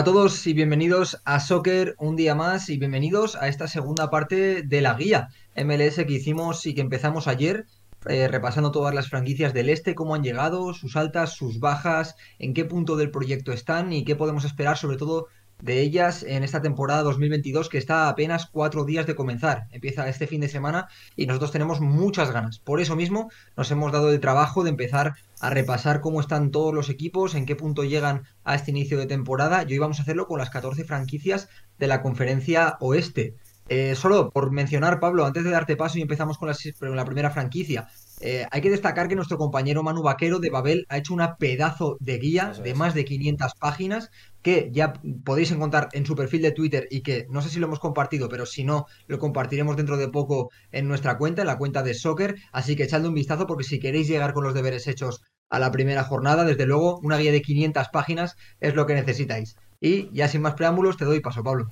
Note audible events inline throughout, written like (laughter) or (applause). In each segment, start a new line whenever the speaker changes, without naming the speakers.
Hola a todos y bienvenidos a Soccer un día más y bienvenidos a esta segunda parte de la guía MLS que hicimos y que empezamos ayer eh, repasando todas las franquicias del este, cómo han llegado, sus altas, sus bajas, en qué punto del proyecto están y qué podemos esperar sobre todo de ellas en esta temporada 2022 que está a apenas cuatro días de comenzar. Empieza este fin de semana y nosotros tenemos muchas ganas. Por eso mismo nos hemos dado el trabajo de empezar a repasar cómo están todos los equipos, en qué punto llegan a este inicio de temporada y hoy vamos a hacerlo con las 14 franquicias de la conferencia oeste. Eh, solo por mencionar, Pablo, antes de darte paso y empezamos con la primera franquicia, eh, hay que destacar que nuestro compañero Manu Vaquero de Babel ha hecho una pedazo de guía de más de 500 páginas que ya podéis encontrar en su perfil de Twitter y que no sé si lo hemos compartido, pero si no, lo compartiremos dentro de poco en nuestra cuenta, en la cuenta de Soccer. Así que echadle un vistazo porque si queréis llegar con los deberes hechos a la primera jornada, desde luego, una guía de 500 páginas es lo que necesitáis. Y ya sin más preámbulos, te doy paso, Pablo.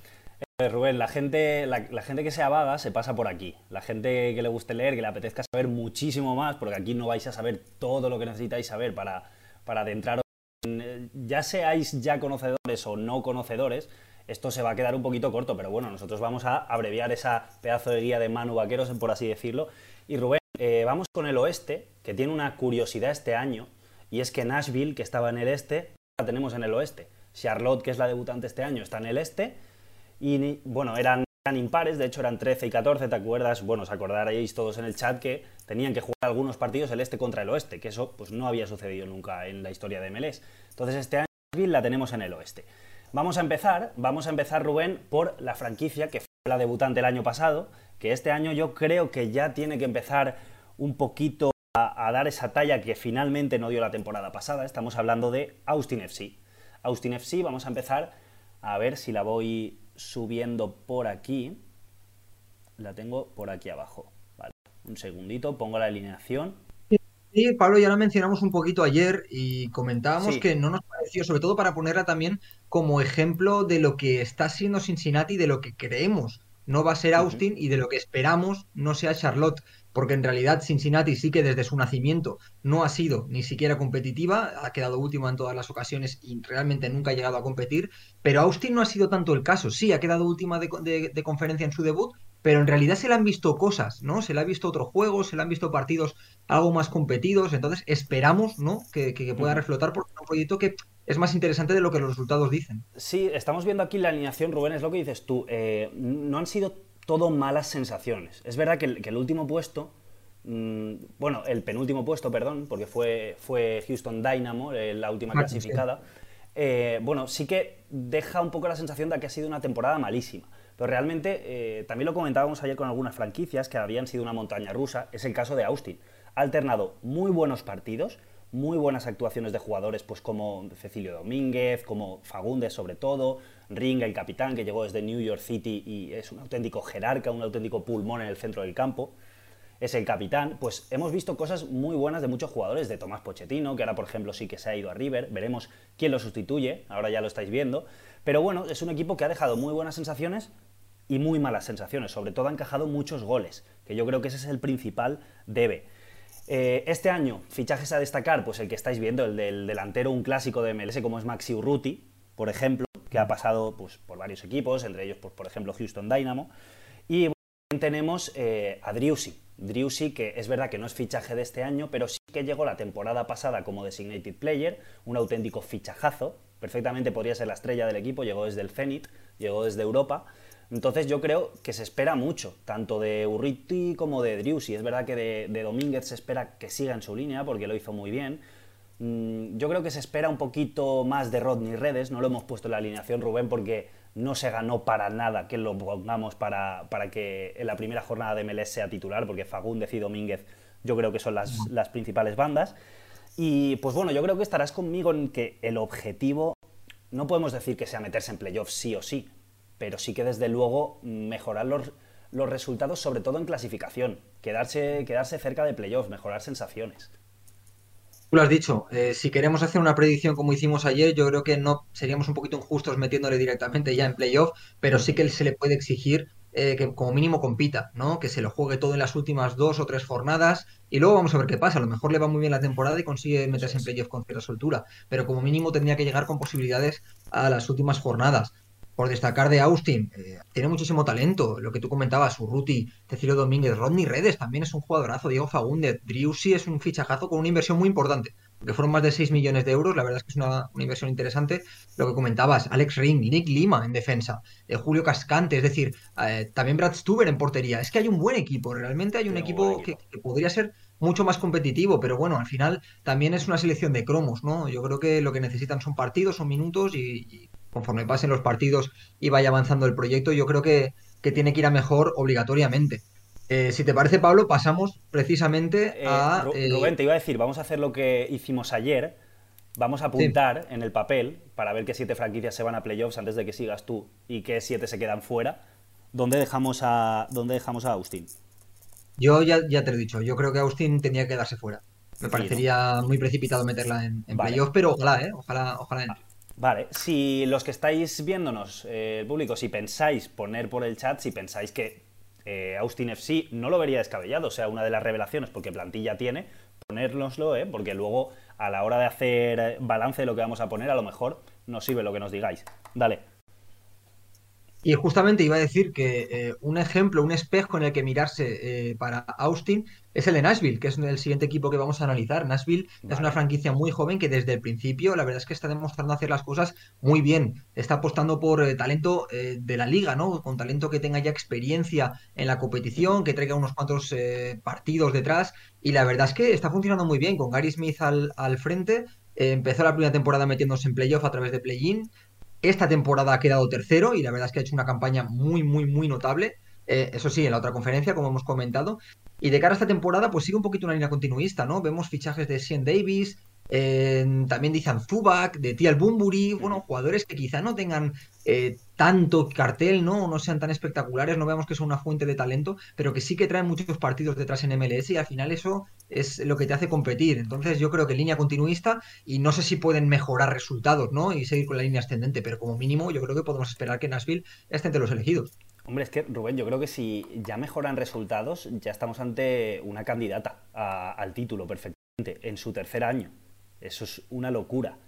Eh, Rubén, la gente, la, gente que sea vaga se pasa por aquí. La gente que le guste leer, que le apetezca saber muchísimo más, porque aquí no vais a saber todo lo que necesitáis saber para, para adentraros. Ya seáis ya conocedores o no conocedores, esto se va a quedar un poquito corto, pero bueno, nosotros vamos a abreviar esa pedazo de guía de Manu Vaqueros, por así decirlo. Y Rubén, eh, vamos con el oeste, que tiene una curiosidad este año, y es que Nashville, que estaba en el este, la tenemos en el oeste. Charlotte, que es la debutante este año, está en el este y bueno, eran, impares, de hecho eran 13 y 14, ¿te acuerdas? Bueno, os acordaréis todos en el chat que tenían que jugar algunos partidos el este contra el oeste, que eso pues no había sucedido nunca en la historia de MLS. Entonces este año la tenemos en el oeste. Vamos a empezar, vamos a empezar Rubén por la franquicia que fue la debutante el año pasado, que este año yo creo que ya tiene que empezar un poquito a, a, dar esa talla que finalmente no dio la temporada pasada. Estamos hablando de Austin FC. Austin FC, vamos a empezar a ver si la voy subiendo por aquí. La tengo por aquí abajo. Vale, un segundito, pongo la alineación.
Sí, Pablo, ya la mencionamos un poquito ayer y comentábamos que no nos pareció, sobre todo para ponerla también como ejemplo de lo que está siendo Cincinnati, de lo que creemos no va a ser Austin y de lo que esperamos no sea Charlotte porque en realidad Cincinnati sí que desde su nacimiento no ha sido ni siquiera competitiva, ha quedado última en todas las ocasiones y realmente nunca ha llegado a competir, pero Austin no ha sido tanto el caso, sí, ha quedado última de, conferencia en su debut, pero en realidad se le han visto cosas, ¿no? Se le ha visto otro juego, se le han visto partidos algo más competidos, entonces esperamos, ¿no? Que, pueda reflotar porque es un proyecto que es más interesante de lo que los resultados dicen.
Sí, estamos viendo aquí la alineación, Rubén, es lo que dices tú. Eh, no han sido todo malas sensaciones. Es verdad que el, último puesto, mm, bueno, el penúltimo puesto, perdón, porque fue, fue Houston Dynamo, eh, la última clasificada, eh, bueno, sí que deja un poco la sensación de que ha sido una temporada malísima. Pero realmente, eh, también lo comentábamos ayer con algunas franquicias que habían sido una montaña rusa, es el caso de Austin. Ha alternado muy buenos partidos, muy buenas actuaciones de jugadores pues como Cecilio Domínguez, como Fagundes sobre todo, Ringa, el capitán que llegó desde New York City y es un auténtico jerarca, un auténtico pulmón en el centro del campo. Es el capitán, pues hemos visto cosas muy buenas de muchos jugadores, de Tomás Pochettino, que ahora por ejemplo sí que se ha ido a River, veremos quién lo sustituye, ahora ya lo estáis viendo, pero bueno, es un equipo que ha dejado muy buenas sensaciones y muy malas sensaciones, sobre todo ha encajado muchos goles, que yo creo que ese es el principal debe. Eh, este año, fichajes a destacar, pues el que estáis viendo, el del delantero, un clásico de MLS como es Maxi Urruti, por ejemplo, que ha pasado pues, por varios equipos, entre ellos, pues, por ejemplo, Houston Dynamo. Y tenemos eh, a Driussi. Driussi, que es verdad que no es fichaje de este año, pero sí que llegó la temporada pasada como designated player, un auténtico fichajazo. Perfectamente podría ser la estrella del equipo, llegó desde el Zenit, llegó desde Europa. Entonces yo creo que se espera mucho, tanto de Urriti como de Driussi. Es verdad que de, Domínguez se espera que siga en su línea, porque lo hizo muy bien. Mm, yo creo que se espera un poquito más de Rodney Redes, no lo hemos puesto en la alineación, Rubén, porque no se ganó para nada que lo pongamos para, que en la primera jornada de MLS sea titular, porque Fagundes y Domínguez yo creo que son las, las principales bandas. Y pues bueno, yo creo que estarás conmigo en que el objetivo no podemos decir que sea meterse en playoffs sí o sí, pero sí que desde luego mejorar los, los resultados, sobre todo en clasificación, quedarse, quedarse cerca de playoffs, mejorar sensaciones.
Tú lo has dicho, eh, si queremos hacer una predicción como hicimos ayer, yo creo que no seríamos un poquito injustos metiéndole directamente ya en playoff, pero sí que se le puede exigir eh, que como mínimo compita, ¿no? Que se lo juegue todo en las últimas dos o tres jornadas y luego vamos a ver qué pasa. A lo mejor le va muy bien la temporada y consigue meterse en playoff con cierta soltura, pero como mínimo tendría que llegar con posibilidades a las últimas jornadas. Por destacar de Austin, eh, tiene muchísimo talento, lo que tú comentabas, Urruti, Cecilio Domínguez, Rodney Redes también es un jugadorazo, Diego Fagúndez, Driussi es un fichajazo con una inversión muy importante, porque fueron más de 6 millones de euros, la verdad es que es una, inversión interesante. Lo que comentabas, Alex Ring, Nick Lima en defensa, eh, Julio Cascante, es decir, eh, también Brad Stuber en portería. Es que hay un buen equipo, realmente hay un equipo, Que, podría ser mucho más competitivo, pero bueno, al final también es una selección de cromos, ¿no? Yo creo que lo que necesitan son partidos, son minutos y conforme pasen los partidos y vaya avanzando el proyecto, yo creo que, tiene que ir a mejor obligatoriamente. Eh, si te parece, Pablo, pasamos precisamente
eh,
a.
Eh, Rubén, te iba a decir, vamos a hacer lo que hicimos ayer. Vamos a apuntar en el papel para ver qué siete franquicias se van a playoffs antes de que sigas tú y qué siete se quedan fuera. ¿Dónde dejamos a, dónde dejamos a Austin?
Yo ya, ya te lo he dicho, yo creo que Austin tenía que quedarse fuera. Me parecería muy precipitado meterla en, playoffs, pero ojalá, ¿eh? Ojalá, ojalá.
Vale, si los que estáis viéndonos, eh, el público, si pensáis poner por el chat, si pensáis que eh, Austin FC no lo vería descabellado, o sea, una de las revelaciones, porque plantilla tiene, ponérnoslo, ¿eh? porque luego a la hora de hacer balance de lo que vamos a poner, a lo mejor nos sirve lo que nos digáis. Dale.
Y justamente iba a decir que eh, un ejemplo, un espejo en el que mirarse eh, para Austin es el de Nashville, que es el siguiente equipo que vamos a analizar. Nashville es una franquicia muy joven que desde el principio, la verdad es que está demostrando hacer las cosas muy bien. Está apostando por eh, talento de la liga, ¿no? Con talento que tenga ya experiencia en la competición, que traiga unos cuantos partidos detrás. Y la verdad es que está funcionando muy bien, con Gary Smith al, al frente. empezó la primera temporada metiéndose en playoff a través de play-in esta temporada ha quedado tercero y la verdad es que ha hecho una campaña muy, muy, muy notable. Eh, eso sí, en la otra conferencia, como hemos comentado. Y de cara a esta temporada, pues sigue un poquito una línea continuista, ¿no? Vemos fichajes de Sean Davis, también dicen Zubac, de Tial Bumburi, bueno, jugadores que quizá no tengan eh, tanto cartel, ¿no? no sean tan espectaculares, no veamos que son una fuente de talento, pero que sí que traen muchos partidos detrás en MLS y al final eso es lo que te hace competir. Entonces yo creo que línea continuista y no sé si pueden mejorar resultados, ¿no? Y seguir con la línea ascendente, pero como mínimo yo creo que podemos esperar que Nashville esté entre los elegidos.
Hombre, es que Rubén, yo creo que si ya mejoran resultados, ya estamos ante una candidata al título perfectamente en su tercer año. Eso es una locura.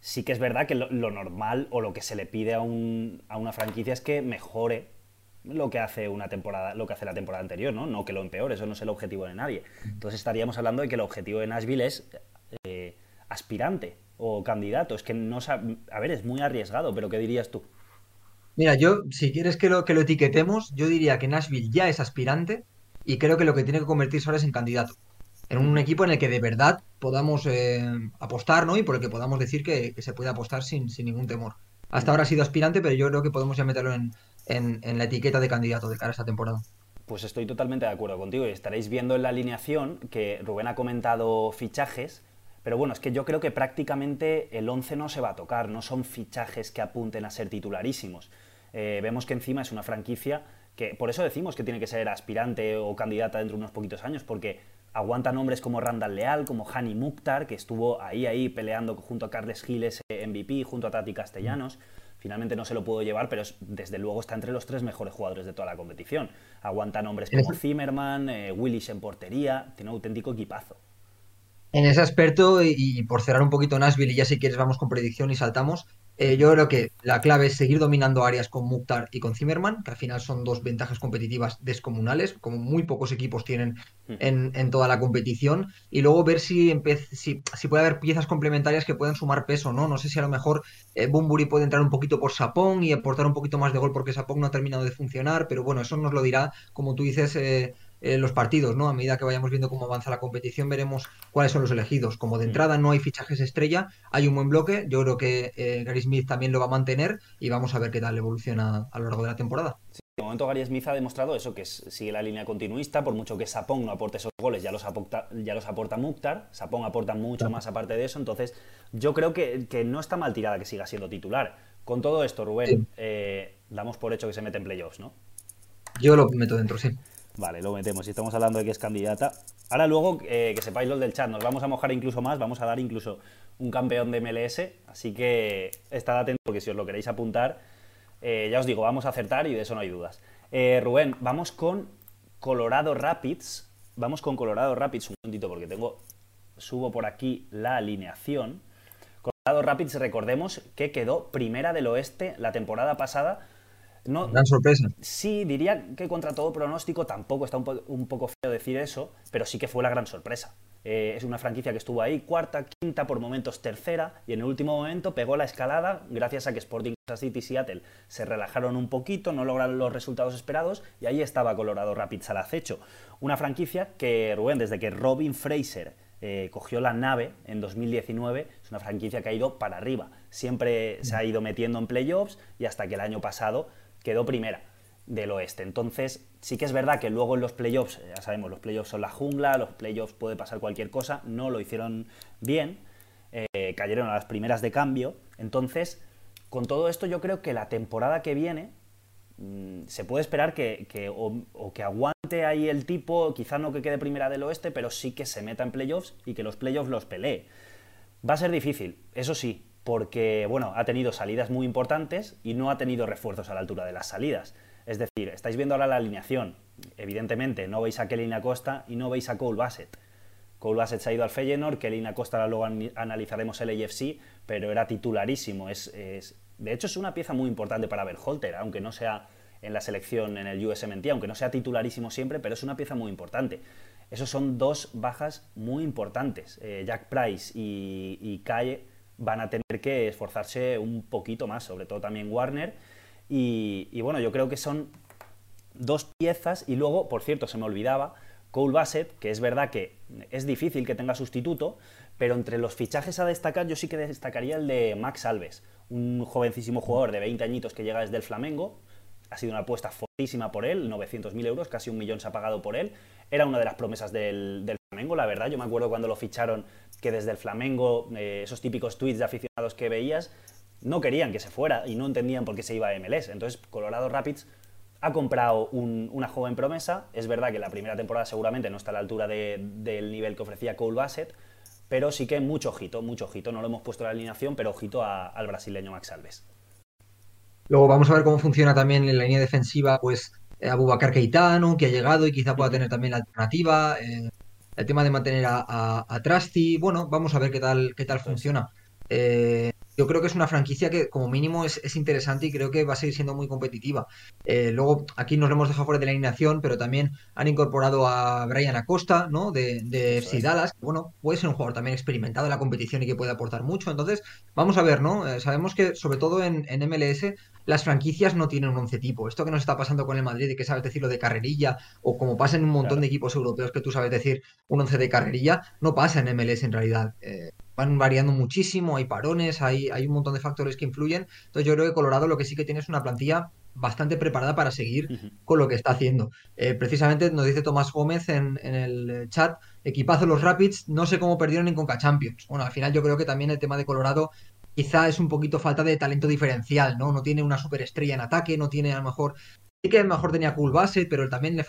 Sí que es verdad que lo, normal o lo que se le pide a, un, a, una franquicia es que mejore lo que hace una temporada, lo que hace la temporada anterior, ¿no? No que lo empeore, eso no es el objetivo de nadie. Entonces estaríamos hablando de que el objetivo de Nashville es eh, aspirante o candidato. Es que no a ver, es muy arriesgado, pero ¿qué dirías tú?
Mira, yo, si quieres que lo, que lo etiquetemos, yo diría que Nashville ya es aspirante y creo que lo que tiene que convertirse ahora es en candidato en un equipo en el que de verdad podamos eh, apostar, ¿no? Y por el que podamos decir que, se puede apostar sin, ningún temor. Hasta ahora ha sido aspirante, pero yo creo que podemos ya meterlo en, en, la etiqueta de candidato de cara a esta temporada.
Pues estoy totalmente de acuerdo contigo estaréis viendo en la alineación que Rubén ha comentado fichajes, pero bueno, es que yo creo que prácticamente el 11 no se va a tocar, no son fichajes que apunten a ser titularísimos. Eh, vemos que encima es una franquicia que, por eso decimos que tiene que ser aspirante o candidata dentro de unos poquitos años, porque aguanta nombres como Randall Leal, como Hani Mukhtar, que estuvo ahí, ahí peleando junto a Carles Giles MVP, junto a Tati Castellanos. Finalmente no se lo pudo llevar, pero desde luego está entre los tres mejores jugadores de toda la competición. Aguanta nombres como Zimmerman, eh, Willis en portería, tiene un auténtico equipazo.
En ese aspecto, y, por cerrar un poquito Nashville, y ya si quieres vamos con predicción y saltamos, eh, yo creo que la clave es seguir dominando áreas con Mukhtar y con Zimmerman, que al final son dos ventajas competitivas descomunales, como muy pocos equipos tienen en, toda la competición, y luego ver si, si, si, puede haber piezas complementarias que puedan sumar peso, ¿no? No sé si a lo mejor eh, Bumburi puede entrar un poquito por Sapón y aportar un poquito más de gol porque Sapón no ha terminado de funcionar, pero bueno, eso nos lo dirá, como tú dices, eh, los partidos, ¿no? A medida que vayamos viendo cómo avanza la competición, veremos cuáles son los elegidos. Como de mm. entrada no hay fichajes estrella, hay un buen bloque. Yo creo que eh, Gary Smith también lo va a mantener y vamos a ver qué tal evoluciona a lo largo de la temporada.
Sí, de momento Gary Smith ha demostrado eso, que sigue la línea continuista, por mucho que Sapong no aporte esos goles, ya los aporta, ya los aporta Mukhtar, Sapong aporta mucho más aparte de eso, entonces yo creo que, no está mal tirada que siga siendo titular. Con todo esto, Rubén, eh, damos por hecho que se mete en playoffs, ¿no?
Yo lo meto dentro, sí.
Vale, lo metemos. Si estamos hablando de que es candidata. Ahora luego, eh, que sepáis los del chat, nos vamos a mojar incluso más, vamos a dar incluso un campeón de MLS, así que estad atentos porque si os lo queréis apuntar, Eh, ya os digo, vamos a acertar y de eso no hay dudas. Eh, Rubén, vamos con Colorado Rapids. Vamos con Colorado Rapids un momentito porque tengo. Subo por aquí la alineación. Colorado Rapids, recordemos que quedó primera del oeste la temporada pasada.
No, Gran sorpresa.
Sí, diría que contra todo pronóstico tampoco está un poco feo decir eso, pero sí que fue la gran sorpresa. Eh, es una franquicia que estuvo ahí cuarta, quinta, por momentos tercera, y en el último momento pegó la escalada gracias a que Sporting Kansas City y Seattle se relajaron un poquito, no lograron los resultados esperados, y ahí estaba Colorado Rapids al acecho. Una franquicia que, Rubén, desde que Robin Fraser eh, cogió la nave en 2019, es una franquicia que ha ido para arriba. Siempre se ha ido metiendo en playoffs y hasta que el año pasado quedó primera del oeste. Entonces, sí que es verdad que luego en los playoffs, ya sabemos, los playoffs son la jungla, los playoffs puede pasar cualquier cosa, no lo hicieron bien, eh, cayeron a las primeras de cambio. Entonces, con todo esto yo creo que la temporada que viene mm, se puede esperar que, o, que aguante ahí el tipo, quizá no que quede primera del oeste, pero sí que se meta en playoffs y que los playoffs los pelee. Va a ser difícil, eso sí, porque bueno, ha tenido salidas muy importantes y no ha tenido refuerzos a la altura de las salidas. Es decir, estáis viendo ahora la alineación. Evidentemente, no veis a Kelly Acosta y no veis a Cole Bassett. Cole Bassett se ha ido al Feyenoord, Kelly Acosta luego analizaremos el AFC, pero era titularísimo. Es, de hecho, es una pieza muy importante para Berholter, aunque no sea en la selección en el USMNT, aunque no sea titularísimo siempre, pero es una pieza muy importante. Esos son dos bajas muy importantes. Eh, Jack Price y, Kaye van a tener que esforzarse un poquito más, sobre todo también Warner. Y, bueno, yo creo que son dos piezas. Y luego, por cierto, se me olvidaba, Cole Bassett, que es verdad que es difícil que tenga sustituto, pero entre los fichajes a destacar yo sí que destacaría el de Max Alves, un jovencísimo jugador de 20 añitos que llega desde el Flamengo, ha sido una apuesta fortísima por él, 900.000 euros, casi un millón se ha pagado por él, era una de las promesas del, Flamengo, la verdad, yo me acuerdo cuando lo ficharon que desde el Flamengo, eh, esos típicos tweets de aficionados que veías, no querían que se fuera y no entendían por qué se iba a MLS. Entonces, Colorado Rapids ha comprado una joven promesa. Es verdad que la primera temporada seguramente no está a la altura del nivel que ofrecía Cole Bassett, pero sí que mucho ojito, mucho ojito. No lo hemos puesto en la alineación, pero ojito al brasileño Max Alves.
Luego vamos a ver cómo funciona también en la línea defensiva, pues eh, Abubakar Keitano, que ha llegado y quizá pueda tener también la alternativa. Eh, el tema de mantener a, a, Trusty, bueno, vamos a ver qué tal, qué tal funciona. Eh, yo creo que es una franquicia que como mínimo es, interesante y creo que va a seguir siendo muy competitiva. Eh, luego aquí nos lo hemos dejado fuera de la alineación, pero también han incorporado a Brian Acosta, ¿no? De, de FC Dallas, que bueno, puede ser un jugador también experimentado en la competición y que puede aportar mucho. Entonces, vamos a ver, ¿no? Eh, sabemos que sobre todo en, en, MLS las franquicias no tienen un once tipo. Esto que nos está pasando con el Madrid, de que sabes decirlo de carrerilla, o como pasa en un montón de equipos europeos que tú sabes decir un once de carrerilla, no pasa en MLS en realidad. Eh, van variando muchísimo, hay parones, hay, hay un montón de factores que influyen. Entonces yo creo que Colorado lo que sí que tiene es una plantilla bastante preparada para seguir con lo que está haciendo. Eh, precisamente nos dice Tomás Gómez en, el chat, equipazo los Rapids, no sé cómo perdieron en Conca Champions. Bueno, al final yo creo que también el tema de Colorado quizá es un poquito falta de talento diferencial, ¿no? No tiene una superestrella en ataque, no tiene a lo mejor Sí que a lo mejor tenía cool base, pero también le,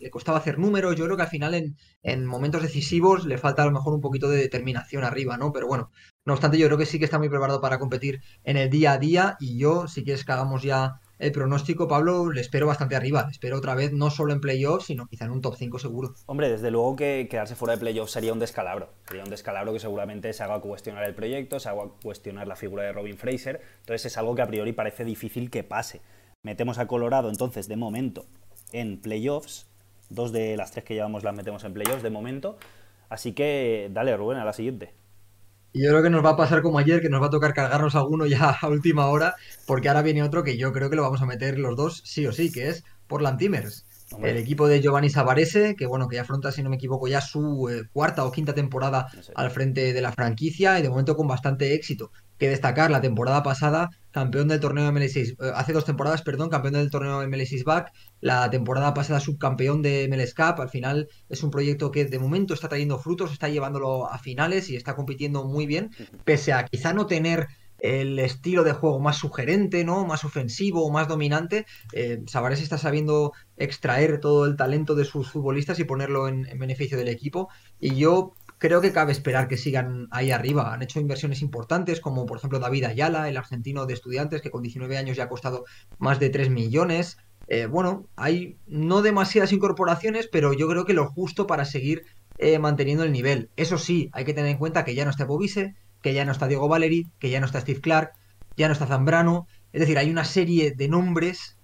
le, costaba hacer números. Yo creo que al final en, en, momentos decisivos le falta a lo mejor un poquito de determinación arriba, ¿no? Pero bueno, no obstante, yo creo que sí que está muy preparado para competir en el día a día. Y yo, si quieres que hagamos ya el pronóstico, Pablo, le espero bastante arriba. Espero otra vez no solo en playoffs, sino quizá en un top 5 seguro.
Hombre, desde luego que quedarse fuera de playoffs sería un descalabro. Sería un descalabro que seguramente se haga cuestionar el proyecto, se haga cuestionar la figura de Robin Fraser. Entonces es algo que a priori parece difícil que pase. Metemos a Colorado entonces de momento en playoffs. Dos de las tres que llevamos las metemos en playoffs de momento. Así que dale, Rubén, a la siguiente.
Y yo creo que nos va a pasar como ayer, que nos va a tocar cargarnos alguno ya (laughs) a última hora, porque ahora viene otro que yo creo que lo vamos a meter los dos sí o sí, que es Portland Timers. El equipo de Giovanni Savarese, que bueno, que ya afronta, si no me equivoco, ya su eh, cuarta o quinta temporada al frente de la franquicia y de momento con bastante éxito. Que destacar, la temporada pasada, campeón del torneo MLS, eh, hace dos temporadas, perdón, campeón del torneo MLS Back, la temporada pasada subcampeón de MLS Cup, al final es un proyecto que de momento está trayendo frutos, está llevándolo a finales y está compitiendo muy bien, pese a quizá no tener el estilo de juego más sugerente, ¿no? Más ofensivo, más dominante. Eh, está sabiendo extraer todo el talento de sus futbolistas y ponerlo en, beneficio del equipo. Y yo creo que cabe esperar que sigan ahí arriba. Han hecho inversiones importantes, como por ejemplo David Ayala, el argentino de estudiantes, que con 19 años ya ha costado más de 3 millones. Eh, bueno, hay no demasiadas incorporaciones, pero yo creo que lo justo para seguir eh, manteniendo el nivel. Eso sí, hay que tener en cuenta que ya no está Bobise, que ya no está Diego Valeri, que ya no está Steve Clark, ya no está Zambrano. Es decir, hay una serie de nombres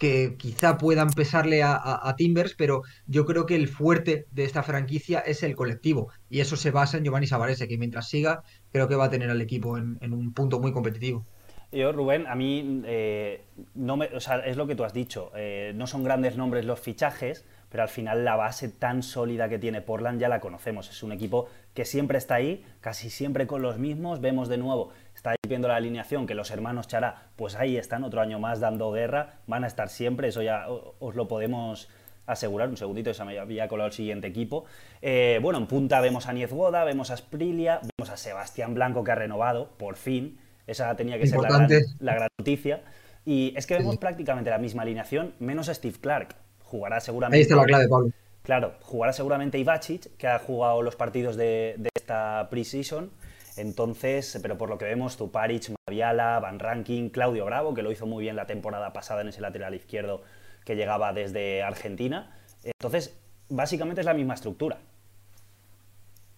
que quizá puedan pesarle a, Timbers, pero yo creo que el fuerte de esta franquicia es el colectivo. Y eso se basa en Giovanni Savarese, que mientras siga, creo que va a tener al equipo en, un punto muy competitivo.
Yo, Rubén, a mí eh, no me, o sea, es lo que tú has dicho. Eh, no son grandes nombres los fichajes, pero al final la base tan sólida que tiene Portland ya la conocemos. Es un equipo que siempre está ahí, casi siempre con los mismos. Vemos de nuevo estáis viendo la alineación que los hermanos Chará, pues ahí están otro año más dando guerra, van a estar siempre, eso ya os lo podemos asegurar. Un segundito, se me había colado el siguiente equipo. Eh, bueno, en punta vemos a Niez Goda, vemos a Sprilia, vemos a Sebastián Blanco que ha renovado, por fin. Esa tenía que ser la gran, noticia. Y es que vemos prácticamente la misma alineación, menos a Steve Clark. Jugará seguramente.
Ahí está la clave, Pablo.
Claro, jugará seguramente Ivacic, que ha jugado los partidos de, de esta preseason. Entonces, pero por lo que vemos, Tuparic, Maviala, Van Ranking, Claudio Bravo, que lo hizo muy bien la temporada pasada en ese lateral izquierdo que llegaba desde Argentina. Entonces, básicamente es la misma estructura.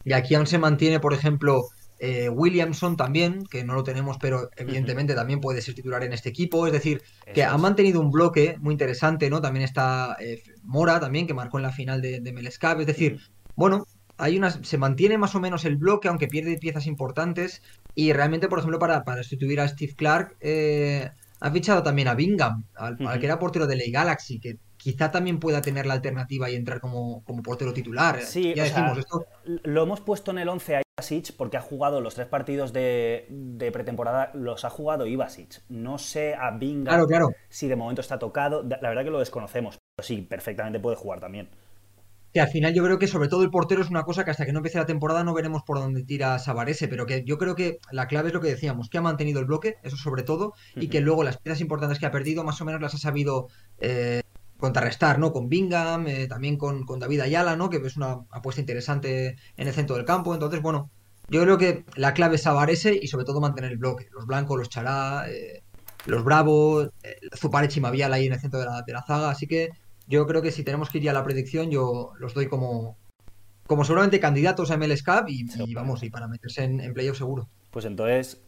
Y aquí aún se mantiene, por ejemplo, eh, Williamson también, que no lo tenemos, pero evidentemente también puede ser titular en este equipo. Es decir, que ha mantenido un bloque muy interesante, ¿no? También está eh, Mora también, que marcó en la final de, de Melescap. Es decir, bueno, hay una, se mantiene más o menos el bloque, aunque pierde piezas importantes. Y realmente, por ejemplo, para, para sustituir a Steve Clark, eh, ha fichado también a Bingham, al, que era portero de Ley Galaxy, que quizá también pueda tener la alternativa y entrar como, como portero titular.
Sí, ya decimos esto. Lo hemos puesto en el 11 a Ivasic porque ha jugado los tres partidos de, de, pretemporada, los ha jugado Ivasic. No sé a Bingham
claro, claro.
si de momento está tocado. La verdad que lo desconocemos, pero sí, perfectamente puede jugar también
que al final yo creo que sobre todo el portero es una cosa que hasta que no empiece la temporada no veremos por dónde tira Sabarese, pero que yo creo que la clave es lo que decíamos, que ha mantenido el bloque, eso sobre todo, y que luego las piezas importantes que ha perdido más o menos las ha sabido eh, contrarrestar, ¿no? Con Bingham, eh, también con, David Ayala, ¿no? Que es una apuesta interesante en el centro del campo, entonces, bueno, yo creo que la clave es Sabarese y sobre todo mantener el bloque, los blancos, los chará, eh, los bravos, Zuparech y Mavial ahí en el centro de la, de la zaga, así que yo creo que si tenemos que ir a la predicción, yo los doy como, como seguramente candidatos a MLS Cup y, vamos, y para meterse en, en playoff seguro.
Pues entonces,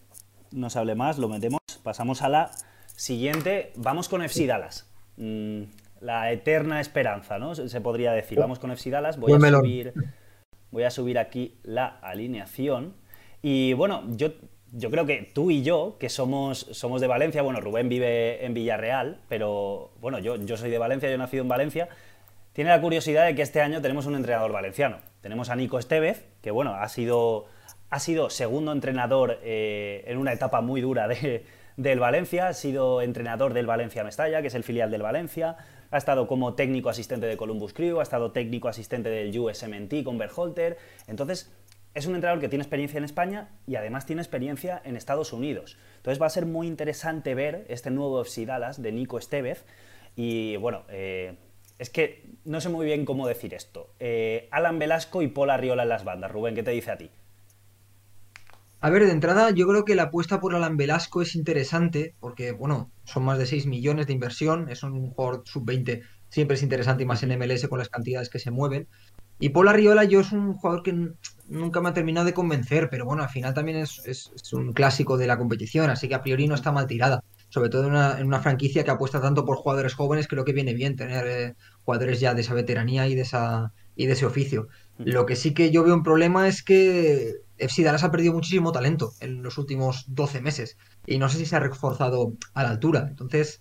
no se hable más, lo metemos. Pasamos a la siguiente. Vamos con FC Dallas. Mm, la eterna esperanza, ¿no? Se podría decir. Vamos con FC Dallas. Voy a, subir, voy a subir aquí la alineación. Y bueno, yo yo creo que tú y yo, que somos, somos de Valencia, bueno, Rubén vive en Villarreal, pero bueno, yo, yo soy de Valencia, yo he nacido en Valencia, tiene la curiosidad de que este año tenemos un entrenador valenciano. Tenemos a Nico Estevez, que bueno, ha sido, ha sido segundo entrenador eh, en una etapa muy dura de, del Valencia, ha sido entrenador del Valencia Mestalla, que es el filial del Valencia, ha estado como técnico asistente de Columbus Crew, ha estado técnico asistente del USMNT con Berholter, entonces es un entrenador que tiene experiencia en España y además tiene experiencia en Estados Unidos. Entonces va a ser muy interesante ver este nuevo FC de Nico Estevez. Y bueno, eh, es que no sé muy bien cómo decir esto. Eh, Alan Velasco y Paul Arriola en las bandas. Rubén, ¿qué te dice a ti?
A ver, de entrada, yo creo que la apuesta por Alan Velasco es interesante porque, bueno, son más de 6 millones de inversión, es un jugador sub-20, siempre es interesante y más en MLS con las cantidades que se mueven. Y Paul Arriola yo es un jugador que nunca me ha terminado de convencer, pero bueno, al final también es, un clásico de la competición, así que a priori no está mal tirada. Sobre todo en una, franquicia que apuesta tanto por jugadores jóvenes, creo que viene bien tener eh, jugadores ya de esa veteranía y de, esa, y de ese oficio. Lo que sí que yo veo un problema es que FC Dallas ha perdido muchísimo talento en los últimos 12 meses y no sé si se ha reforzado a la altura. Entonces,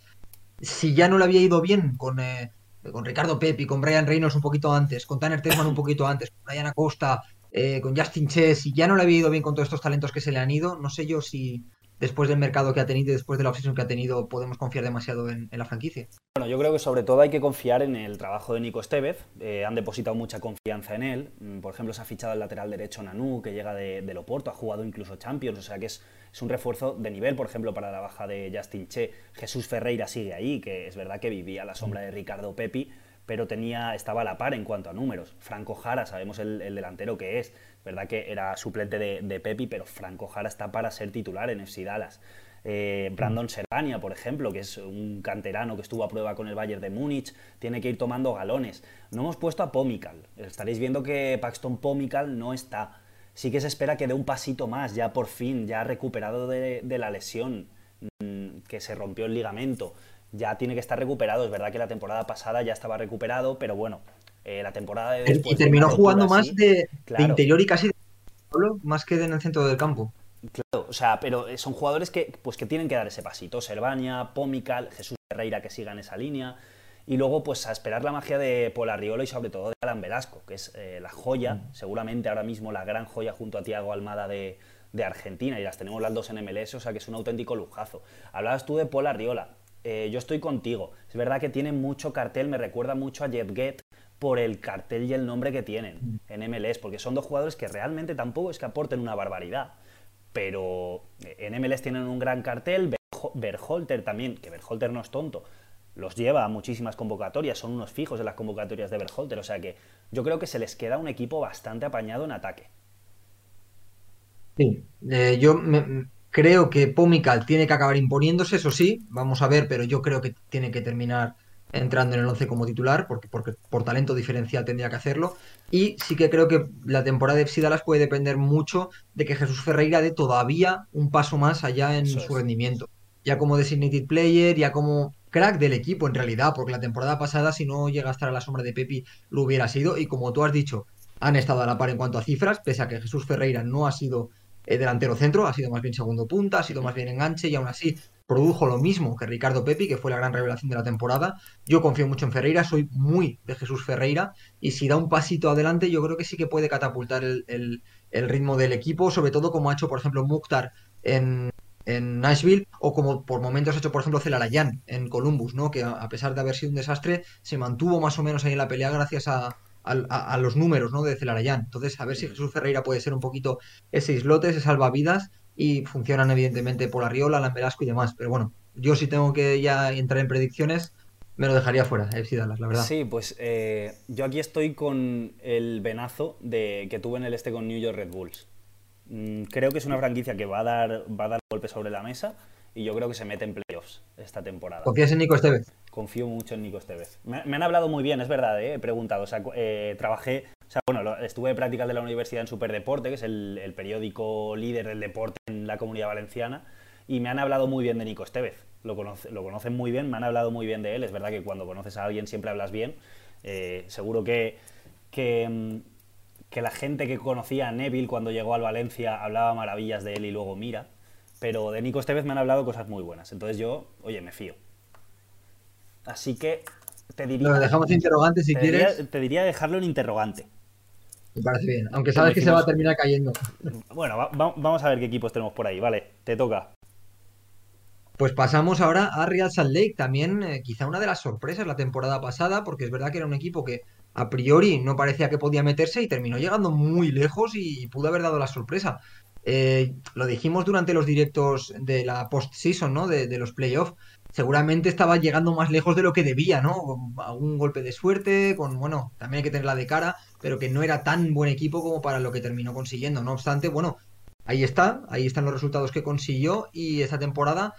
si ya no le había ido bien con, eh, con Ricardo Pepi, con Brian Reynolds un poquito antes, con Tanner Tessman un poquito antes, con Brian Acosta, eh, con Justin Chess, y ya no le había ido bien con todos estos talentos que se le han ido, no sé yo si después del mercado que ha tenido y después de la obsesión que ha tenido podemos confiar demasiado en, la franquicia.
Bueno, yo creo que sobre todo hay que confiar en el trabajo de Nico Estevez. Eh, han depositado mucha confianza en él. Mm, por ejemplo, se ha fichado el lateral derecho Nanu, que llega de, de Loporto, ha jugado incluso Champions, o sea que es, un refuerzo de nivel, por ejemplo, para la baja de Justin Che. Jesús Ferreira sigue ahí, que es verdad que vivía a la sombra de Ricardo Pepi, pero tenía, estaba a la par en cuanto a números. Franco Jara, sabemos el, delantero que es, verdad que era suplente de, Pepi, pero Franco Jara está para ser titular en FC Dallas. Eh, Brandon Servania, por ejemplo, que es un canterano que estuvo a prueba con el Bayern de Múnich, tiene que ir tomando galones. No hemos puesto a Pomical. Estaréis viendo que Paxton Pomical no está. Sí que se espera que dé un pasito más, ya por fin, ya recuperado de, la lesión, mm, que se rompió el ligamento. Ya tiene que estar recuperado. Es verdad que la temporada pasada ya estaba recuperado, pero bueno, eh, la temporada de
después, Y terminó jugando más de, interior y casi de más que en el centro del campo.
Claro, o sea, pero eh, son jugadores que, pues, que tienen que dar ese pasito. Servania, Pomical, Jesús Ferreira que siga en esa línea. Y luego, pues a esperar la magia de Polarriolo y sobre todo de Alan Velasco, que es eh, la joya, mm. seguramente ahora mismo la gran joya junto a Tiago Almada de, Argentina, y las tenemos las dos en MLS, o sea que es un auténtico lujazo. Hablabas tú de Polarriola, eh, yo estoy contigo. Es verdad que tiene mucho cartel, me recuerda mucho a Jetget por el cartel y el nombre que tienen mm. en MLS, porque son dos jugadores que realmente tampoco es que aporten una barbaridad pero en MLS tienen un gran cartel, Berholter también, que Berholter no es tonto, los lleva a muchísimas convocatorias, son unos fijos en las convocatorias de Berholter, o sea que yo creo que se les queda un equipo bastante apañado en ataque.
Sí, eh, yo creo que Pomical tiene que acabar imponiéndose, eso sí, vamos a ver, pero yo creo que tiene que terminar entrando en el 11 como titular, porque, porque por talento diferencial tendría que hacerlo. Y sí que creo que la temporada de FC puede depender mucho de que Jesús Ferreira dé todavía un paso más allá en su rendimiento. Ya como designated player, ya como crack del equipo en realidad, porque la temporada pasada si no llega a estar a la sombra de Pepi lo hubiera sido. Y como tú has dicho, han estado a la par en cuanto a cifras, pese a que Jesús Ferreira no ha sido eh, delantero centro, ha sido más bien segundo punta, ha sido más bien enganche y aún así produjo lo mismo que Ricardo Pepi, que fue la gran revelación de la temporada. Yo confío mucho en Ferreira, soy muy de Jesús Ferreira, y si da un pasito adelante, yo creo que sí que puede catapultar el, ritmo del equipo, sobre todo como ha hecho, por ejemplo, Mukhtar en, Nashville, o como por momentos ha hecho, por ejemplo, Celarayan en Columbus, ¿no? que a, pesar de haber sido un desastre, se mantuvo más o menos ahí en la pelea gracias a, los números ¿no? de Celarayán. Entonces, a ver si Jesús Ferreira puede ser un poquito ese islote, ese salvavidas, y funcionan evidentemente por Arriola, Alan Velasco y demás. Pero bueno, yo si tengo que ya entrar en predicciones, me lo dejaría fuera, FC Dallas, la verdad.
Sí, pues eh, yo aquí estoy con el venazo de, que tuve en el este con New York Red Bulls. Mm, creo que es una franquicia que va a dar, va a dar golpe sobre la mesa y yo creo que se mete en playoffs esta temporada.
¿Confías en Nico Estevez?
Confío mucho en Nico Estevez. Me, han hablado muy bien, es verdad, eh, he preguntado. O sea, eh, trabajé, o sea, bueno, estuve de prácticas de la universidad en Superdeporte, que es el, periódico líder del deporte en la comunidad valenciana, y me han hablado muy bien de Nico Estevez. Lo, lo conocen muy bien, me han hablado muy bien de él. Es verdad que cuando conoces a alguien siempre hablas bien. Eh, seguro que, que, mm, que la gente que conocía a Neville cuando llegó al Valencia hablaba maravillas de él y luego mira pero de Nico Estevez me han hablado cosas muy buenas. Entonces yo, oye, me fío. Así que te diría.
Lo dejamos interrogante si quieres.
te diría dejarlo en interrogante.
Me parece bien, aunque sabes que se va a terminar cayendo.
Bueno, vamos a ver qué equipos tenemos por ahí, vale, te toca.
Pues pasamos ahora a Real Salt Lake, también eh, quizá una de las sorpresas la temporada pasada, porque es verdad que era un equipo que a priori no parecía que podía meterse y terminó llegando muy lejos y pudo haber dado la sorpresa. Eh, lo dijimos durante los directos de la post-season, ¿no? De, los playoffs. Seguramente estaba llegando más lejos de lo que debía, ¿no? Con algún golpe de suerte, con, bueno, también hay que tenerla de cara, pero que no era tan buen equipo como para lo que terminó consiguiendo. No obstante, bueno, ahí está, ahí están los resultados que consiguió y esta temporada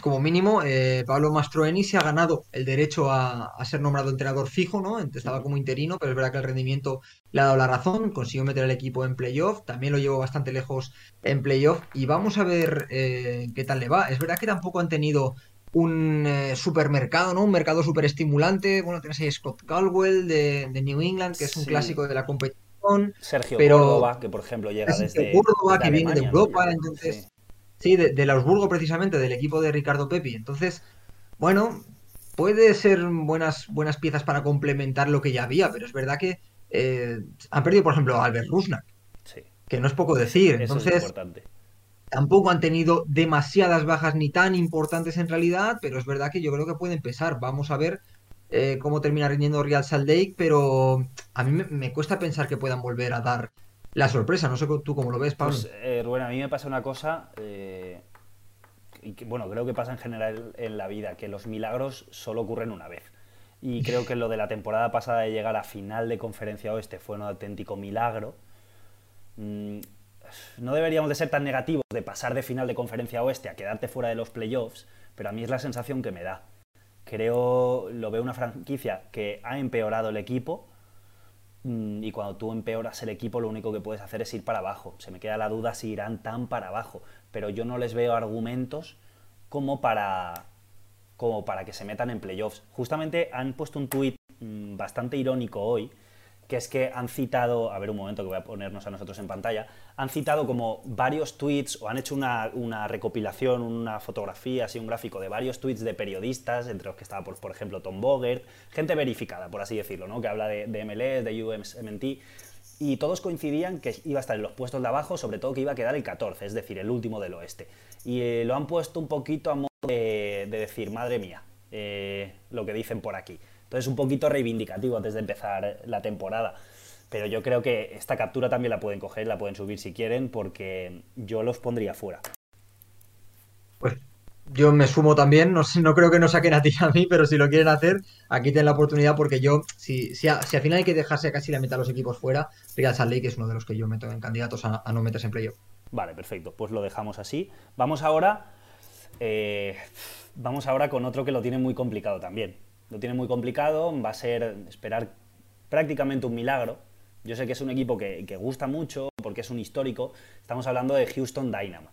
como mínimo, eh, Pablo Mastroeni se ha ganado el derecho a, ser nombrado entrenador fijo, ¿no? Estaba como interino, pero es verdad que el rendimiento le ha dado la razón, consiguió meter al equipo en playoff, también lo llevó bastante lejos en playoff y vamos a ver eh, qué tal le va. Es verdad que tampoco han tenido un eh, supermercado, ¿no? Un mercado súper estimulante. Bueno, tienes ahí Scott Caldwell de, New England, que es un clásico de la competición.
Sergio Córdoba, que por ejemplo llega desde
Córdoba, que viene de Europa, entonces... Sí, de, de Augsburgo precisamente, del equipo de Ricardo Pepi. Entonces, bueno, puede ser buenas, buenas piezas para complementar lo que ya había, pero es verdad que eh, han perdido, por ejemplo, a Albert Rusnak, sí. que no es poco decir. Entonces, tampoco han tenido demasiadas bajas ni tan importantes en realidad, pero es verdad que yo creo que puede empezar. Vamos a ver eh, cómo termina rindiendo Real Salt Lake, pero a mí me, cuesta pensar que puedan volver a dar la sorpresa. No sé tú cómo lo ves, Pablo. Pues,
eh, Rubén, a mí me pasa una cosa, eh, y bueno, creo que pasa en general en la vida, que los milagros solo ocurren una vez. y creo que lo de la temporada pasada de llegar a final de conferencia oeste fue un auténtico milagro. No deberíamos de ser tan negativos de pasar de final de conferencia oeste a quedarte fuera de los playoffs, pero a mí es la sensación que me da. Creo, lo veo una franquicia que ha empeorado el equipo mm, y cuando tú empeoras el equipo lo único que puedes hacer es ir para abajo. Se me queda la duda si irán tan para abajo, pero yo no les veo argumentos como para, como para que se metan en playoffs. Justamente han puesto un tuit mm, bastante irónico hoy, que es que han citado, a ver un momento que voy a ponernos a nosotros en pantalla, han citado como varios tweets o han hecho una, recopilación, una fotografía, así un gráfico de varios tweets de periodistas, entre los que estaba, por, por ejemplo, Tom Bogert, gente verificada, por así decirlo, ¿no? que habla de, de MLS, de UMT, y todos coincidían que iba a estar en los puestos de abajo, sobre todo que iba a quedar el 14, es decir, el último del oeste. Y eh, lo han puesto un poquito a modo de, decir, madre mía, eh, lo que dicen por aquí. Entonces, un poquito reivindicativo antes de empezar la temporada. Pero yo creo que esta captura también la pueden coger, la pueden subir si quieren, porque yo los pondría fuera.
Pues yo me sumo también, no, no creo que nos saquen a ti a mí, pero si lo quieren hacer, aquí tienen la oportunidad porque yo, si, si, al final hay que dejarse casi la mitad de los equipos fuera, Real Salt Lake es uno de los que yo meto en candidatos a, no meterse en playoff.
Vale, perfecto, pues lo dejamos así. Vamos ahora, eh, vamos ahora con otro que lo tiene muy complicado también. Lo tiene muy complicado, va a ser esperar prácticamente un milagro. Yo sé que es un equipo que, gusta mucho porque es un histórico. Estamos hablando de Houston Dynamo.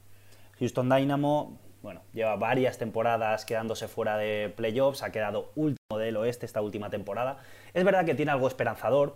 Houston Dynamo bueno, lleva varias temporadas quedándose fuera de playoffs, ha quedado último del oeste esta última temporada. Es verdad que tiene algo esperanzador.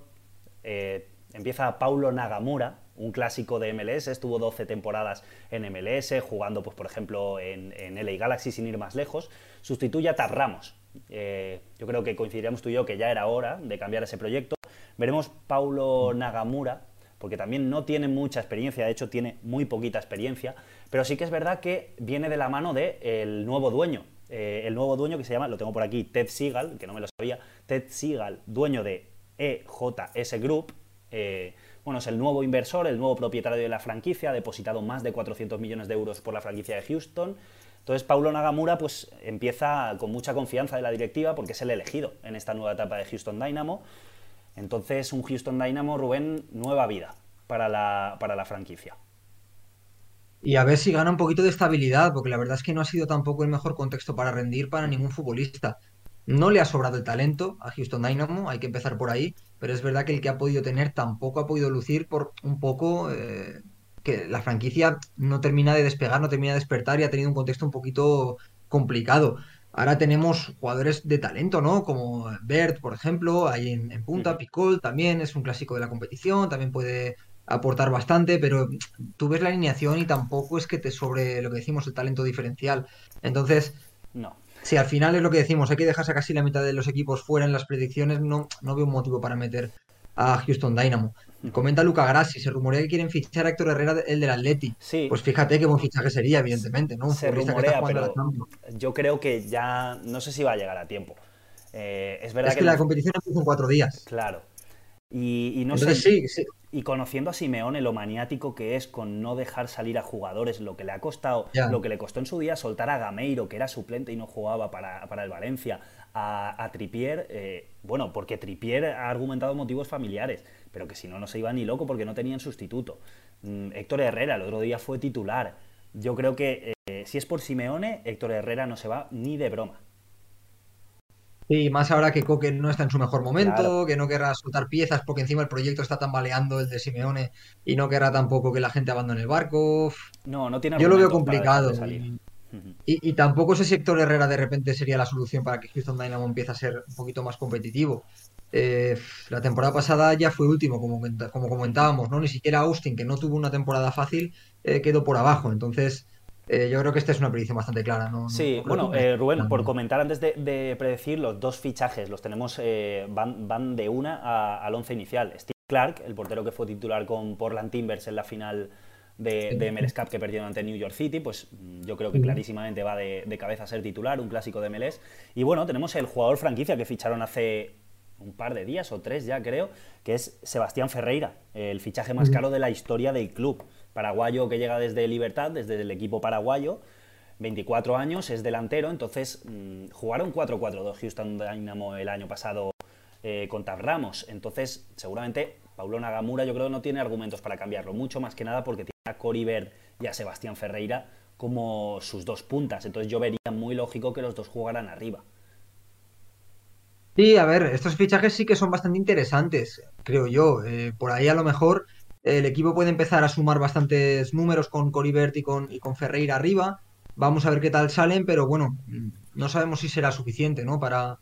Eh, empieza Paulo Nagamura, un clásico de MLS, estuvo 12 temporadas en MLS, jugando, pues, por ejemplo, en, en LA Galaxy sin ir más lejos. Sustituye a Tar Ramos. Eh, yo creo que coincidiríamos tú y yo que ya era hora de cambiar ese proyecto. Veremos Paulo Nagamura, porque también no tiene mucha experiencia, de hecho tiene muy poquita experiencia, pero sí que es verdad que viene de la mano del el nuevo dueño. Eh, el nuevo dueño que se llama, lo tengo por aquí, Ted Seagal, que no me lo sabía, Ted Seagal, dueño de EJS Group. Eh, bueno, es el nuevo inversor, el nuevo propietario de la franquicia, ha depositado más de 400 millones de euros por la franquicia de Houston. Entonces Paulo Nagamura pues empieza con mucha confianza de la directiva porque es el elegido en esta nueva etapa de Houston Dynamo. Entonces un Houston Dynamo, Rubén, nueva vida para la, para la franquicia
y a ver si gana un poquito de estabilidad, porque la verdad es que no ha sido tampoco el mejor contexto para rendir para ningún futbolista. No le ha sobrado el talento a Houston Dynamo, hay que empezar por ahí, pero es verdad que el que ha podido tener tampoco ha podido lucir por un poco eh, que la franquicia no termina de despegar, no termina de despertar y ha tenido un contexto un poquito complicado. Ahora tenemos jugadores de talento, ¿no? Como Bert, por ejemplo, ahí en, en punta, Picol también es un clásico de la competición, también puede aportar bastante, pero tú ves la alineación y tampoco es que te sobre lo que decimos el talento diferencial. Entonces,
no.
Si al final es lo que decimos, hay que dejarse casi la mitad de los equipos fuera en las predicciones, no, no veo un motivo para meter a Houston Dynamo. Comenta Luca Grassi, se rumorea que quieren fichar a Héctor Herrera, el del Atleti.
Sí.
Pues fíjate qué buen fichaje sería, evidentemente, ¿no?
se rumorea, pero yo creo que ya no sé si va a llegar a tiempo. Eh, es verdad
es que, la competición empieza en cuatro días.
Claro. Y, no
sé. Sí, sí.
Y conociendo a Simeone lo maniático que es con no dejar salir a jugadores, lo que le ha costado, lo que le costó en su día soltar a Gameiro, que era suplente y no jugaba para, el Valencia, a, a Tripier, eh, bueno, porque Tripier ha argumentado motivos familiares, pero que si no, no se iba ni loco porque no tenían sustituto. Mm, Héctor Herrera el otro día fue titular. Yo creo que eh, si es por Simeone, Héctor Herrera no se va ni de broma.
Y más ahora que Coque no está en su mejor momento, que no querrá soltar piezas porque encima el proyecto está tambaleando el de Simeone y no querrá tampoco que la gente abandone el barco.
No, no tiene
Yo lo veo complicado. Y, tampoco ese sector Herrera de repente sería la solución para que Houston Dynamo empiece a ser un poquito más competitivo. Eh, la temporada pasada ya fue último, como, como comentábamos, ¿no? Ni siquiera Austin, que no tuvo una temporada fácil, eh, quedó por abajo. Entonces, eh, yo creo que esta es una predicción bastante clara. ¿no?
Sí, bueno, eh, Rubén, por comentar antes de, predecir, los dos fichajes los tenemos, eh, van, de una al once inicial. Steve Clark, el portero que fue titular con Portland Timbers en la final de, de MLS Cup que perdieron ante New York City, pues mm, yo creo que clarísimamente va de, de, cabeza a ser titular, un clásico de MLS. Y bueno, tenemos el jugador franquicia que ficharon hace un par de días o tres ya creo, que es Sebastián Ferreira, el fichaje más caro de la historia del club paraguayo que llega desde Libertad, desde el equipo paraguayo. 24 años, es delantero, entonces mm, jugaron 4-4-2 Houston Dynamo el año pasado eh, contra Ramos, entonces seguramente Paulo Nagamura yo creo que no tiene argumentos para cambiarlo, mucho más que nada porque tiene a Cory Ver y a Sebastián Ferreira como sus dos puntas, entonces yo vería muy lógico que los dos jugaran arriba.
Sí, a ver, estos fichajes sí que son bastante interesantes, creo yo. Eh, por ahí a lo mejor el equipo puede empezar a sumar bastantes números con Coribert y con, y con Ferreira arriba. Vamos a ver qué tal salen, pero bueno, no sabemos si será suficiente, ¿no? Para,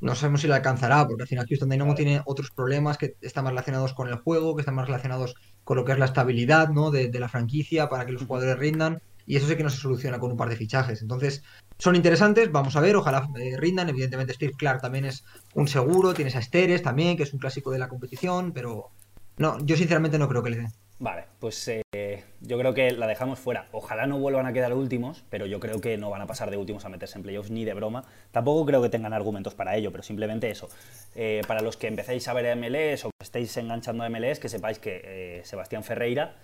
no sabemos si le alcanzará, porque al final Houston Dynamo tiene otros problemas que están más relacionados con el juego, que están más relacionados con lo que es la estabilidad, ¿no? De, de la franquicia para que los jugadores rindan y eso sí que no se soluciona con un par de fichajes. Entonces, son interesantes, vamos a ver, ojalá eh, rindan. Evidentemente, Steve Clark también es un seguro, tienes a Esteres también, que es un clásico de la competición, pero no, yo sinceramente no creo que le den.
Vale, pues eh, yo creo que la dejamos fuera. Ojalá no vuelvan a quedar últimos, pero yo creo que no van a pasar de últimos a meterse en playoffs ni de broma. Tampoco creo que tengan argumentos para ello, pero simplemente eso. Eh, para los que empecéis a ver MLS o que estéis enganchando a MLS, que sepáis que Sebastián Ferreira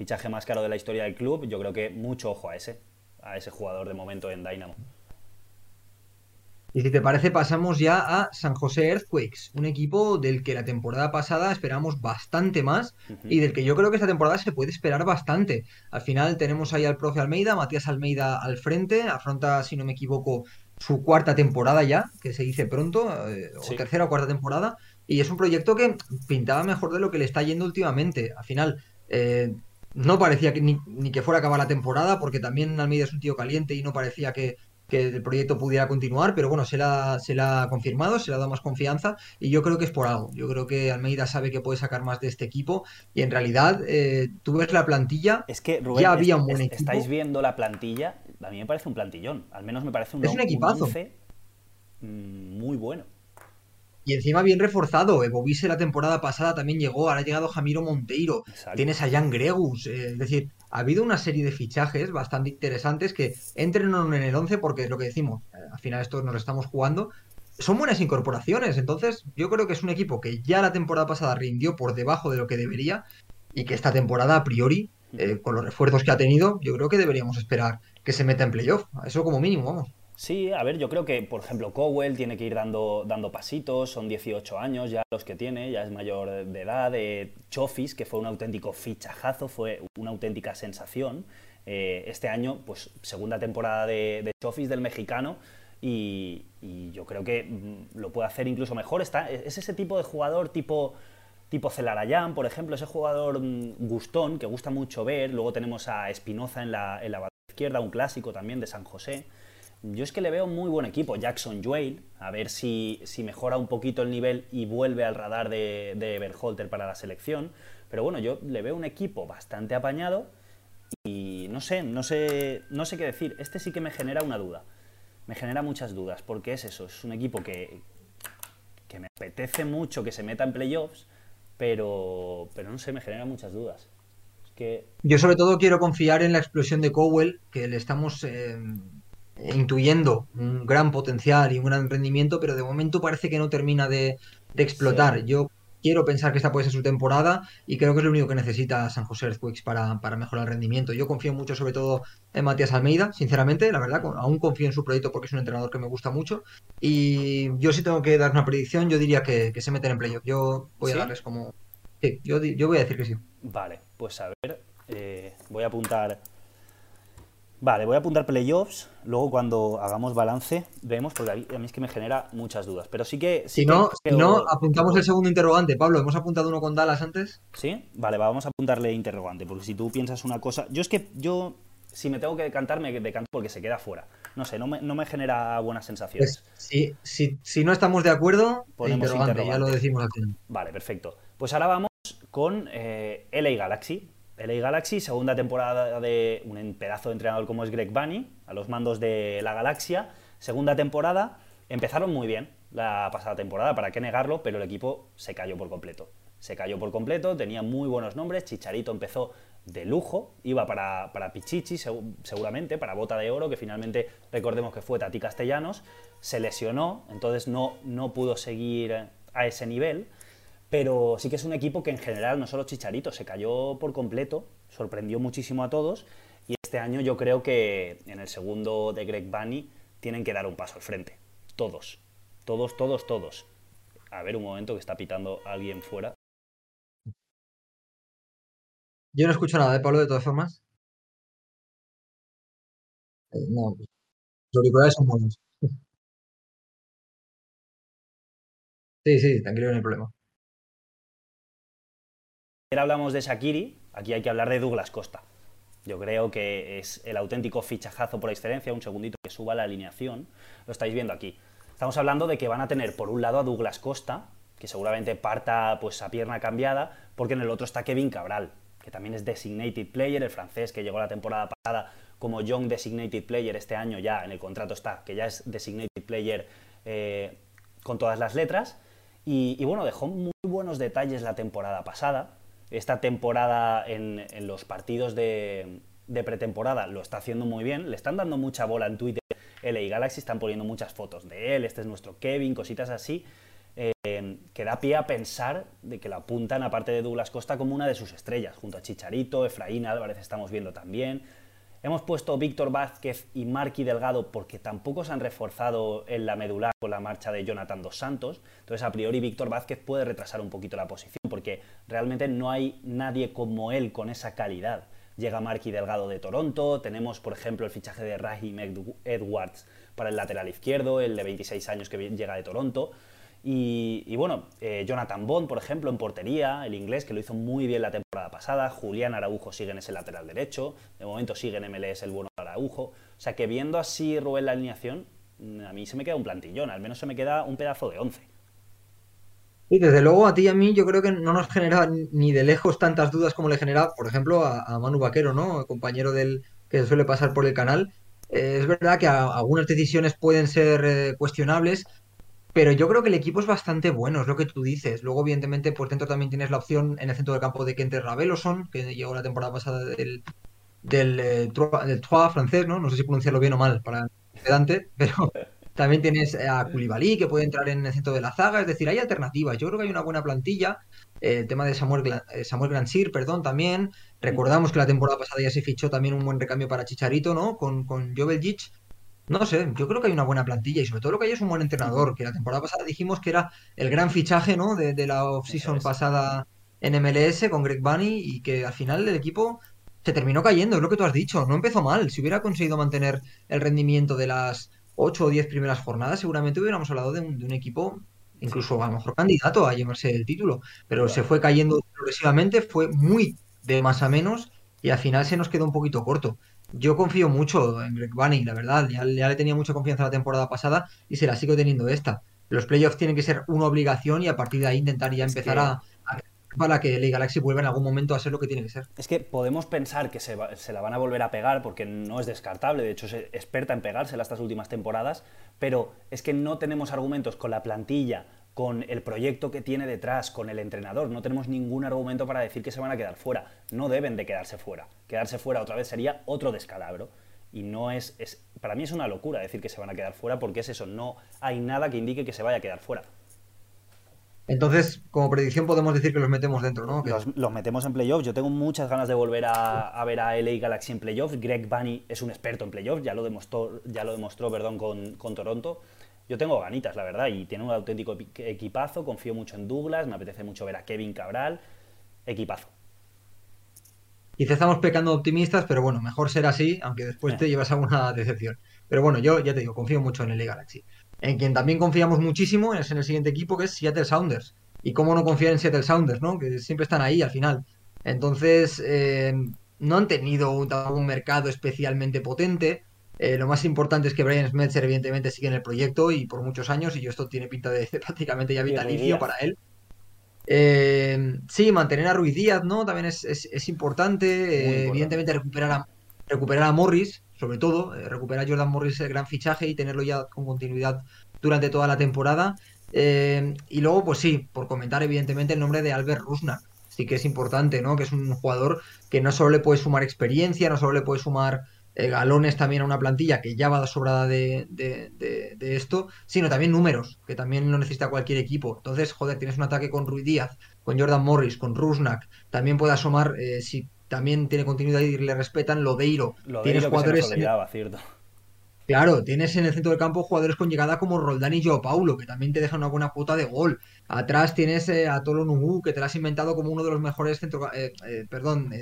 fichaje más caro de la historia del club, yo creo que mucho ojo a ese, a ese jugador de momento en Dynamo.
Y si te parece, pasamos ya a San José Earthquakes, un equipo del que la temporada pasada esperamos bastante más y del que yo creo que esta temporada se puede esperar bastante. Al final tenemos ahí al profe Almeida, Matías Almeida al frente, afronta, si no me equivoco, su cuarta temporada ya, que se dice pronto, eh, o tercera o cuarta temporada, y es un proyecto que pintaba mejor de lo que le está yendo últimamente. Al final, eh, no parecía que, ni, que fuera a acabar la temporada, porque también Almeida es un tío caliente y no parecía que, el proyecto pudiera continuar, pero bueno, se la, se la ha confirmado, se le ha dado más confianza y yo creo que es por algo. Yo creo que Almeida sabe que puede sacar más de este equipo y en realidad eh, tú ves la plantilla,
es que ya había un buen. Estáis viendo la plantilla, a mí me parece un plantillón, al menos me parece un,
es un equipazo.
Mm, muy bueno.
Y encima bien reforzado. Bovise la temporada pasada también llegó. Ahora ha llegado Jamiro Monteiro. Tienes a Jan Gregus. Eh, es decir, ha habido una serie de fichajes bastante interesantes que entren en el 11 porque es lo que decimos. Eh, al final esto nos lo estamos jugando. Son buenas incorporaciones. Entonces yo creo que es un equipo que ya la temporada pasada rindió por debajo de lo que debería. Y que esta temporada a priori, eh, con los refuerzos que ha tenido, yo creo que deberíamos esperar que se meta en playoff. Eso como mínimo, vamos.
Sí, a ver, yo creo que, por ejemplo, Cowell tiene que ir dando, dando pasitos, son 18 años ya los que tiene, ya es mayor de edad. Eh, Chofis, que fue un auténtico fichajazo, fue una auténtica sensación. Eh, este año, pues segunda temporada de, Chofis del mexicano y, yo creo que mm, lo puede hacer incluso mejor. Está, es ese tipo de jugador tipo tipo Celarayán, por ejemplo, ese jugador mm, gustón que gusta mucho ver. Luego tenemos a Espinoza en la, en la izquierda, un clásico también de San José. Yo es que le veo muy buen equipo. Jackson Juel, a ver si, mejora un poquito el nivel y vuelve al radar de, de Berholter para la selección. Pero bueno, yo le veo un equipo bastante apañado y no sé, no sé, no sé qué decir. Este sí que me genera una duda. Me genera muchas dudas, porque es eso, es un equipo que, que me apetece mucho que se meta en playoffs, pero, pero no sé, me genera muchas dudas.
Yo sobre todo quiero confiar en la explosión de Cowell, que le estamos... Eh, intuyendo un gran potencial y un gran rendimiento, pero de momento parece que no termina de, explotar. Yo quiero pensar que esta puede ser su temporada y creo que es lo único que necesita San José Earthquakes para, mejorar el rendimiento. Yo confío mucho sobre todo en Matías Almeida, sinceramente, la verdad, aún confío en su proyecto porque es un entrenador que me gusta mucho y yo si tengo que dar una predicción, yo diría que, se meten en playoff. Yo voy a darles como... Sí, yo, yo voy a decir que sí.
Vale, pues a ver, eh, voy a apuntar Vale, voy a apuntar playoffs, luego cuando hagamos balance vemos, porque a mí, es que me genera muchas dudas. Pero sí que...
si, no, no, apuntamos el segundo interrogante. Pablo, ¿hemos apuntado uno con Dallas antes?
Sí, vale, vamos a apuntarle interrogante, porque si tú piensas una cosa... Yo es que yo, si me tengo que decantar, me decanto porque se queda fuera. No sé, no me, genera buenas sensaciones.
Pues, si, si, no estamos de acuerdo, Ponemos interrogante, ya lo decimos aquí.
Vale, perfecto. Pues ahora vamos con eh, LA Galaxy LA Galaxy, segunda temporada de un pedazo de entrenador como es Greg Bunny, a los mandos de la Galaxia. Segunda temporada, empezaron muy bien la pasada temporada, para qué negarlo, pero el equipo se cayó por completo. Se cayó por completo, tenía muy buenos nombres, Chicharito empezó de lujo, iba para, para Pichichi seguramente, para Bota de Oro, que finalmente recordemos que fue Tati Castellanos, se lesionó, entonces no, no pudo seguir a ese nivel pero sí que es un equipo que en general, no solo Chicharito, se cayó por completo, sorprendió muchísimo a todos Y este año yo creo que en el segundo de Greg Bunny tienen que dar un paso al frente. Todos. Todos, todos, todos. A ver un momento que está pitando alguien fuera.
Yo no escucho nada de Pablo de todas formas. Eh, no, los auriculares son buenos. (laughs) Sí, sí, tranquilo, no hay problema.
Ahora hablamos de Shakiri, aquí hay que hablar de Douglas Costa. Yo creo que es el auténtico fichajazo por excelencia. Un segundito que suba la alineación. Lo estáis viendo aquí. Estamos hablando de que van a tener por un lado a Douglas Costa, que seguramente parta pues a pierna cambiada, porque en el otro está Kevin Cabral, que también es designated player, el francés que llegó la temporada pasada como young designated player, este año ya en el contrato está, que ya es designated player eh, con todas las letras. Y, bueno, dejó muy buenos detalles la temporada pasada. Esta temporada en, los partidos de, pretemporada lo está haciendo muy bien. Le están dando mucha bola en Twitter. LA Galaxy están poniendo muchas fotos de él. Este es nuestro Kevin, cositas así. Eh, que da pie a pensar de que la apuntan, aparte de Douglas Costa, como una de sus estrellas, junto a Chicharito, Efraín Álvarez estamos viendo también. Hemos puesto Víctor Vázquez y Marqui Delgado porque tampoco se han reforzado en la medular con la marcha de Jonathan Dos Santos. Entonces, a priori, Víctor Vázquez puede retrasar un poquito la posición porque realmente no hay nadie como él con esa calidad. Llega Marqui Delgado de Toronto, tenemos, por ejemplo, el fichaje de Raheem Edwards para el lateral izquierdo, el de 26 años que llega de Toronto. Y, bueno, eh, Jonathan Bond, por ejemplo, en portería, el inglés, que lo hizo muy bien la temporada pasada. Julián Araujo sigue en ese lateral derecho. De momento sigue en MLS el bueno Araujo. O sea que viendo así, Rubén, la alineación, mm, a mí se me queda un plantillón. Al menos se me queda un pedazo de once.
Y desde luego a ti y a mí yo creo que no nos genera ni de lejos tantas dudas como le genera, por ejemplo, a, Manu Vaquero, ¿no? compañero del que suele pasar por el canal. Eh, es verdad que algunas decisiones pueden ser eh, cuestionables, pero yo creo que el equipo es bastante bueno, es lo que tú dices. Luego, evidentemente, por dentro también tienes la opción en el centro del campo de Kente Raveloson, que llegó la temporada pasada del, del, eh, Trois francés, ¿no? No sé si pronunciarlo bien o mal para pedante, pero (laughs) también tienes a Koulibaly, que puede entrar en el centro de la zaga. Es decir, hay alternativas. Yo creo que hay una buena plantilla. Eh, el tema de Samuel, eh, Samuel Grandsir, perdón, también. Recordamos que la temporada pasada ya se fichó también un buen recambio para Chicharito, ¿no? Con, con Joveljic. No sé, yo creo que hay una buena plantilla y sobre todo lo que hay es un buen entrenador, que la temporada pasada dijimos que era el gran fichaje, ¿no? De, la off-season pasada en MLS con Greg Bunny y que al final el equipo se terminó cayendo, es lo que tú has dicho, no empezó mal. Si hubiera conseguido mantener el rendimiento de las 8 o 10 primeras jornadas, seguramente hubiéramos hablado de un, equipo incluso a lo mejor candidato a llevarse el título, pero se fue cayendo progresivamente, fue muy de más a menos y al final se nos quedó un poquito corto. Yo confío mucho en Greg Bunny, la verdad. Ya, le tenía mucha confianza la temporada pasada y se la sigo teniendo esta. Los playoffs tienen que ser una obligación y a partir de ahí intentar ya empezar a, para que el Galaxy vuelva en algún momento a ser lo que tiene que ser.
Es que podemos pensar que se, se, la van a volver a pegar porque no es descartable, de hecho es experta en pegársela estas últimas temporadas, pero es que no tenemos argumentos con la plantilla, con el proyecto que tiene detrás, con el entrenador. No tenemos ningún argumento para decir que se van a quedar fuera. No deben de quedarse fuera. Quedarse fuera otra vez sería otro descalabro. Y no es, es, Para mí es una locura decir que se van a quedar fuera porque es eso. No hay nada que indique que se vaya a quedar fuera.
Entonces, como predicción podemos decir que los metemos dentro, ¿no?
Los, metemos en playoffs. Yo tengo muchas ganas de volver a, ver a LA Galaxy en playoffs. Greg Bunny es un experto en playoffs, ya lo demostró, ya lo demostró perdón, con, con Toronto yo tengo ganitas, la verdad, y tiene un auténtico equipazo, confío mucho en Douglas, me apetece mucho ver a Kevin Cabral, equipazo.
Quizá estamos pecando optimistas, pero bueno, mejor ser así, aunque después te eh. llevas alguna (laughs) decepción. Pero bueno, yo ya te digo, confío mucho en el Galaxy. En quien también confiamos muchísimo es en el siguiente equipo, que es Seattle Sounders. Y cómo no confiar en Seattle Sounders, ¿no? Que siempre están ahí al final. Entonces, eh, no han tenido un mercado especialmente potente. Eh, lo más importante es que Brian Smetzer, evidentemente, sigue en el proyecto y por muchos años, y yo esto tiene pinta de (laughs) prácticamente ya vitalicio para él. Eh, sí, mantener a Ruiz Díaz, ¿no? También es, importante. evidentemente, recuperar a, recuperar a Morris, sobre todo. Eh, recuperar a Jordan Morris el gran fichaje y tenerlo ya con continuidad durante toda la temporada. y luego, pues sí, por comentar, evidentemente, el nombre de Albert Rusnak. Sí que es importante, ¿no? Que es un jugador que no solo le puede sumar experiencia, no solo le puede sumar eh, galones también a una plantilla que ya va sobrada de, de, esto, sino también números, que también lo necesita cualquier equipo. Entonces, joder, tienes un ataque con Ruiz Díaz, con Jordan Morris, con Rusnak, también puede asomar, eh, si también tiene continuidad y le respetan. Lodeiro,
Lo
tienes
de
jugadores.
que se nos olvidaba, cierto.
Claro, tienes en el centro del campo jugadores con llegada como Roldán y Joao Paulo, que también te dejan una buena cuota de gol. Atrás tienes eh, a Tolo que te lo has inventado como uno de los mejores centro, eh, eh, perdón,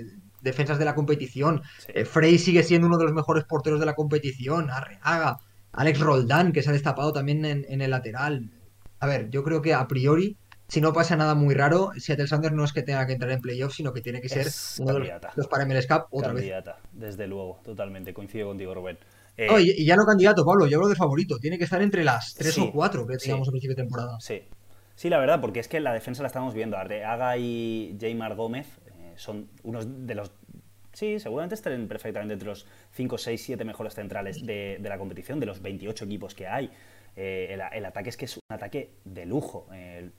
defensas de la competición.
Sí.
Eh, Frey sigue siendo uno de los mejores porteros de la competición. Arreaga, Alex Roldán, que se ha destapado también en, en el lateral. A ver, yo creo que a priori, si no pasa nada muy raro, Seattle Sanders no es que tenga que entrar en playoffs, sino que tiene que ser
Es
uno de los, para MLS Cup otra vez.
Desde luego, totalmente. Coincido contigo, Rubén. Eh,
No, y, y ya no candidato, Pablo, yo hablo de favorito. Tiene que estar entre las tres
Sí,
o cuatro que
sí.
teníamos a principio de temporada.
Sí. Sí, la verdad, porque es que la defensa la estamos viendo. Arreaga y Jaymar Gómez son unos de los. Sí, seguramente estén perfectamente entre los 5, 6, 7 mejores centrales de, de la competición, de los 28 equipos que hay. Eh, el, ataque es que es un ataque de lujo. Eh,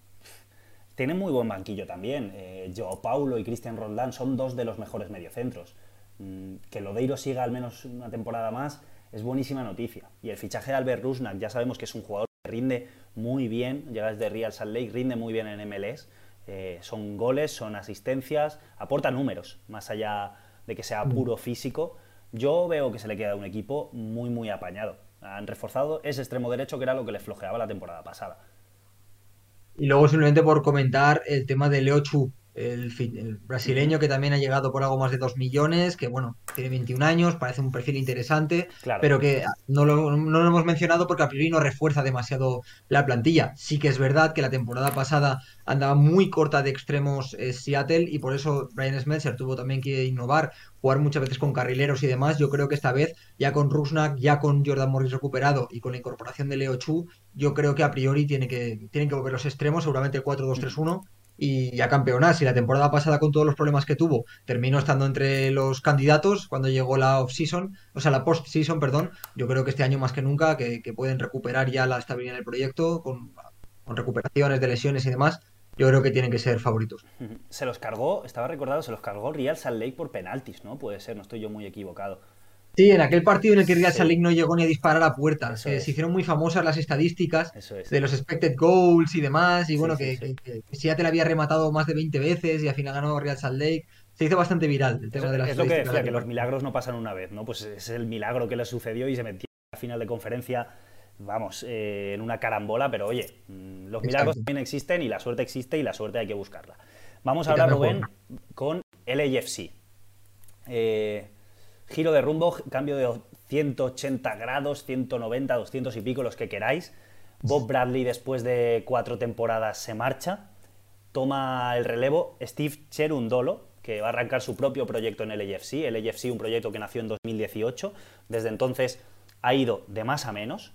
tienen muy buen banquillo también. Eh, Joao Paulo y Cristian Roldán son dos de los mejores mediocentros. Mm, que Lodeiro siga al menos una temporada más es buenísima noticia. Y el fichaje de Albert Rusnak, ya sabemos que es un jugador que rinde muy bien, llega desde Real Salt Lake, rinde muy bien en MLS. Eh, son goles, son asistencias, aporta números, más allá de que sea puro físico. Yo veo que se le queda un equipo muy, muy apañado. Han reforzado ese extremo derecho que era lo que le flojeaba la temporada pasada.
Y luego simplemente por comentar el tema de Leo Chu, el, el brasileño que también ha llegado por algo más de 2 millones, que bueno, tiene 21 años, parece un perfil interesante,
Claro.
pero que no lo, no lo hemos mencionado porque a priori no refuerza demasiado la plantilla. Sí que es verdad que la temporada pasada andaba muy corta de extremos eh, Seattle y por eso Brian Smeltzer tuvo también que innovar, jugar muchas veces con carrileros y demás. Yo creo que esta vez, ya con Rusnak, ya con Jordan Morris recuperado y con la incorporación de Leo Chu, yo creo que a priori tiene que, tienen que volver los extremos, seguramente el 4-2-3-1 y a campeonar. Si la temporada pasada con todos los problemas que tuvo terminó estando entre los candidatos cuando llegó la off-season, o sea, la post-season, perdón, yo creo que este año más que nunca que, que pueden recuperar ya la estabilidad del proyecto con, recuperaciones de lesiones y demás. Yo creo que tienen que ser favoritos.
Se los cargó, estaba recordado, se los cargó Real Salt Lake por penaltis, ¿no? Puede ser, no estoy yo muy equivocado.
Sí, en aquel partido en el que Real
Sí.
Salt Lake no llegó ni a disparar a puerta. Se, hicieron muy famosas las estadísticas
es.
de los expected goals y demás. Y
Sí,
bueno,
sí,
que,
sí.
que, que Seattle había rematado más de 20 veces y al final ganó Real Salt Lake. Se hizo bastante viral el tema
Es,
de las
es lo que decía,
de
que los milagros no pasan una vez, ¿no? Pues es el milagro que le sucedió y se metió a la final de conferencia, vamos, eh, en una carambola, pero oye, mm, los milagros
Exacto.
también existen y la suerte existe y la suerte hay que buscarla. Vamos ahora, Rubén, con LAFC. Eh, giro de rumbo, cambio de 180 grados, 190, 200 y pico, los que queráis. Bob Bradley, después de cuatro temporadas, se marcha. Toma el relevo Steve Cherundolo, que va a arrancar su propio proyecto en el LAFC. El LAFC, un proyecto que nació en 2018. Desde entonces ha ido de más a menos,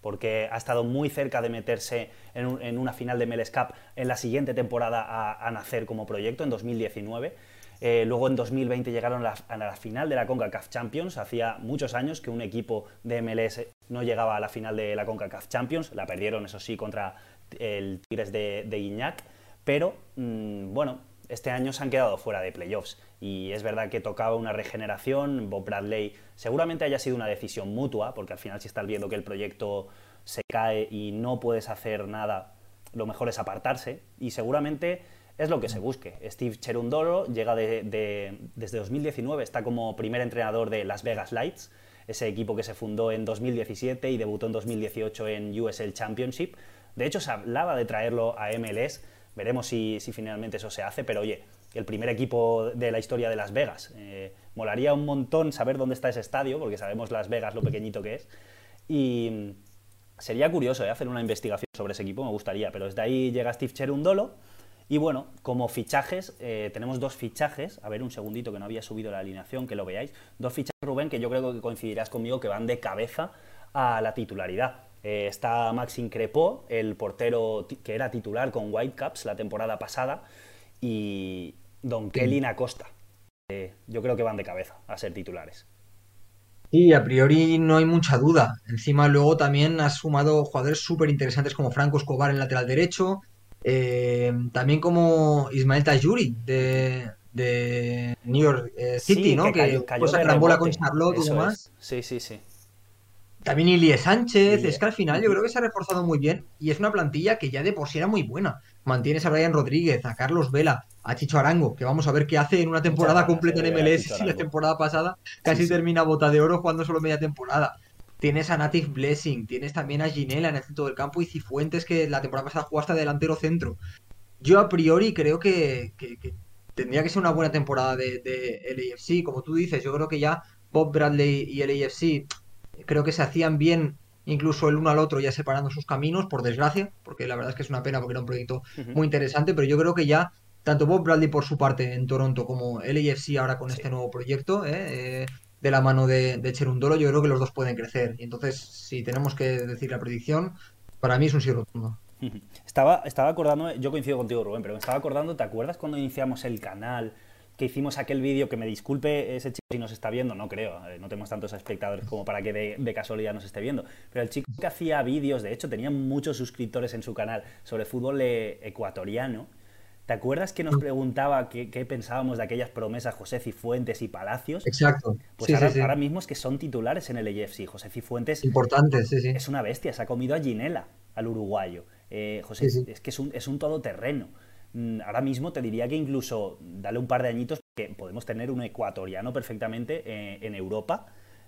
porque ha estado muy cerca de meterse en, un- en una final de MLS Cup en la siguiente temporada a nacer como proyecto, en 2019. Eh, luego en 2020 llegaron a la, final de la CONCACAF Champions. Hacía muchos años que un equipo de MLS no llegaba a la final de la CONCACAF Champions. La perdieron, eso sí, contra el Tigres de, de Guiñac. Pero, mm, bueno, este año se han quedado fuera de playoffs. Y es verdad que tocaba una regeneración. Bob Bradley seguramente haya sido una decisión mutua, porque al final si estás viendo que el proyecto se cae y no puedes hacer nada, lo mejor es apartarse. Y seguramente es lo que se busque. Steve Cherundolo llega de- de- desde 2019, está como primer entrenador de Las Vegas Lights, ese equipo que se fundó en 2017 y debutó en 2018 en USL Championship. De hecho, se hablaba de traerlo a MLS. Veremos si, si finalmente eso se hace, pero oye, el primer equipo de la historia de Las Vegas. Eh, molaría un montón saber dónde está ese estadio, porque sabemos Las Vegas lo pequeñito que es. Y sería curioso eh, hacer una investigación sobre ese equipo, me gustaría, pero desde ahí llega Steve Cherundolo. Y bueno, como fichajes, eh, tenemos dos fichajes. A ver, un segundito que no había subido la alineación, que lo veáis. Dos fichajes, Rubén, que yo creo que coincidirás conmigo que van de cabeza a la titularidad. Eh, está Maxim Crepó, el portero que era titular con Whitecaps la temporada pasada, y Don Kelly Acosta. Eh, yo creo que van de cabeza a ser titulares.
Sí, a priori no hay mucha duda. Encima luego también has sumado jugadores súper interesantes como Franco Escobar en lateral derecho, eh, también como Ismael Tajuri de, de New York eh, City,
Sí,
¿no?
que
Que
cayó, cayó
esa
de
carambola con. Charlotte y demás.
es. Sí, sí, sí.
también Ilie Sánchez, es que al final yo creo que se ha reforzado muy bien y es una plantilla que ya de por sí era muy buena. Mantienes a Brian Rodríguez, a Carlos Vela, a Chicho Arango, que vamos a ver qué hace en una temporada completa en MLS si (laughs) la temporada pasada casi termina bota de oro jugando solo media temporada. Tienes a Native Blessing, tienes también a Ginela en el centro del campo y Cifuentes que la temporada pasada jugó hasta delantero centro. Yo a priori creo que, tendría que ser una buena temporada de, de LAFC, como tú dices, yo creo que ya Bob Bradley y LAFC creo que se hacían bien incluso el uno al otro ya separando sus caminos, por desgracia, porque la verdad es que es una pena porque era un proyecto muy interesante, pero yo creo que ya tanto Bob Bradley por su parte en Toronto como LAFC ahora con este nuevo proyecto, ¿eh? Eh, de la mano de, de Cherundolo, yo creo que los dos pueden crecer. Y entonces, si tenemos que decir la predicción, para mí es un sí rotundo. (laughs)
Estaba, estaba acordando, yo coincido contigo Rubén, pero me estaba acordando, ¿te acuerdas cuando iniciamos el canal? que hicimos aquel vídeo, que me disculpe ese chico si nos está viendo, no creo, eh, no tenemos tantos espectadores como para que de, casualidad nos esté viendo, pero el chico que hacía vídeos, de hecho tenía muchos suscriptores en su canal sobre fútbol eh, ecuatoriano, ¿Te acuerdas que nos preguntaba qué, pensábamos de aquellas promesas José Cifuentes y Palacios?
Exacto.
Pues ahora, mismo es que son titulares en el AFC. José Cifuentes
Importante, sí, sí.
es una bestia, se ha comido a Ginela, al uruguayo. Eh, José es que es un, es un todoterreno. Mm, ahora mismo te diría que incluso dale un par de añitos que podemos tener un ecuatoriano perfectamente eh, en Europa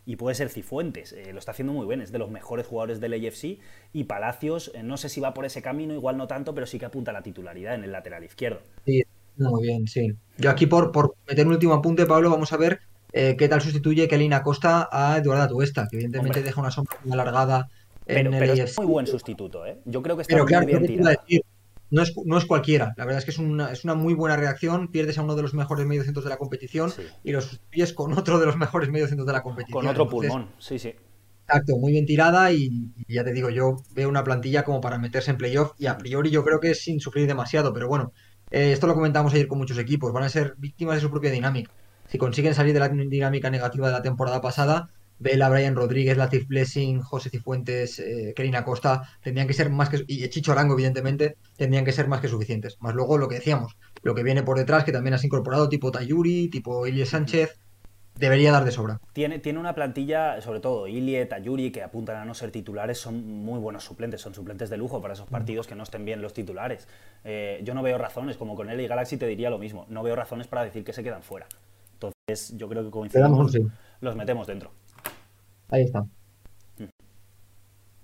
y puede ser Cifuentes. Eh, lo está haciendo muy bien, es de los mejores jugadores del AFC y Palacios, eh, no sé si va por ese camino, igual no tanto, pero sí que apunta a la titularidad en el lateral izquierdo.
Sí, muy bien, sí. Yo aquí por, por meter un último apunte, Pablo, vamos a ver qué tal sustituye Kelly Acosta a Eduardo Tuesta, que evidentemente deja una sombra muy alargada
en el es muy buen sustituto, ¿eh? Yo creo que está muy bien tirado
no es, no es cualquiera. La verdad es que es una, es una muy buena reacción. Pierdes a uno de los mejores mediocentros de la competición y los sustituyes con otro de los mejores mediocentros de la competición.
Con otro pulmón, sí, sí.
Exacto, muy bien tirada y, ya te digo, yo veo una plantilla como para meterse en playoff y a priori yo creo que es sin sufrir demasiado, pero bueno, eh, esto lo comentamos ayer con muchos equipos, van a ser víctimas de su propia dinámica. Si consiguen salir de la dinámica negativa de la temporada pasada, Vela, Brian Rodríguez, Latif Blessing, José Cifuentes, eh, Kerina Costa, tendrían que ser más que. Y Chicho Arango, evidentemente, tendrían que ser más que suficientes. Más luego lo que decíamos, lo que viene por detrás, que también has incorporado, tipo Tayuri, tipo Ilie Sánchez, debería dar de sobra.
Tiene, tiene una plantilla, sobre todo Ilie, Tayuri, que apuntan a no ser titulares, son muy buenos suplentes, son suplentes de lujo para esos partidos que no estén bien los titulares. Eh, yo no veo razones, como con él y Galaxy te diría lo mismo, no veo razones para decir que se quedan fuera. Entonces, yo creo que coincidimos, los metemos dentro.
Ahí está.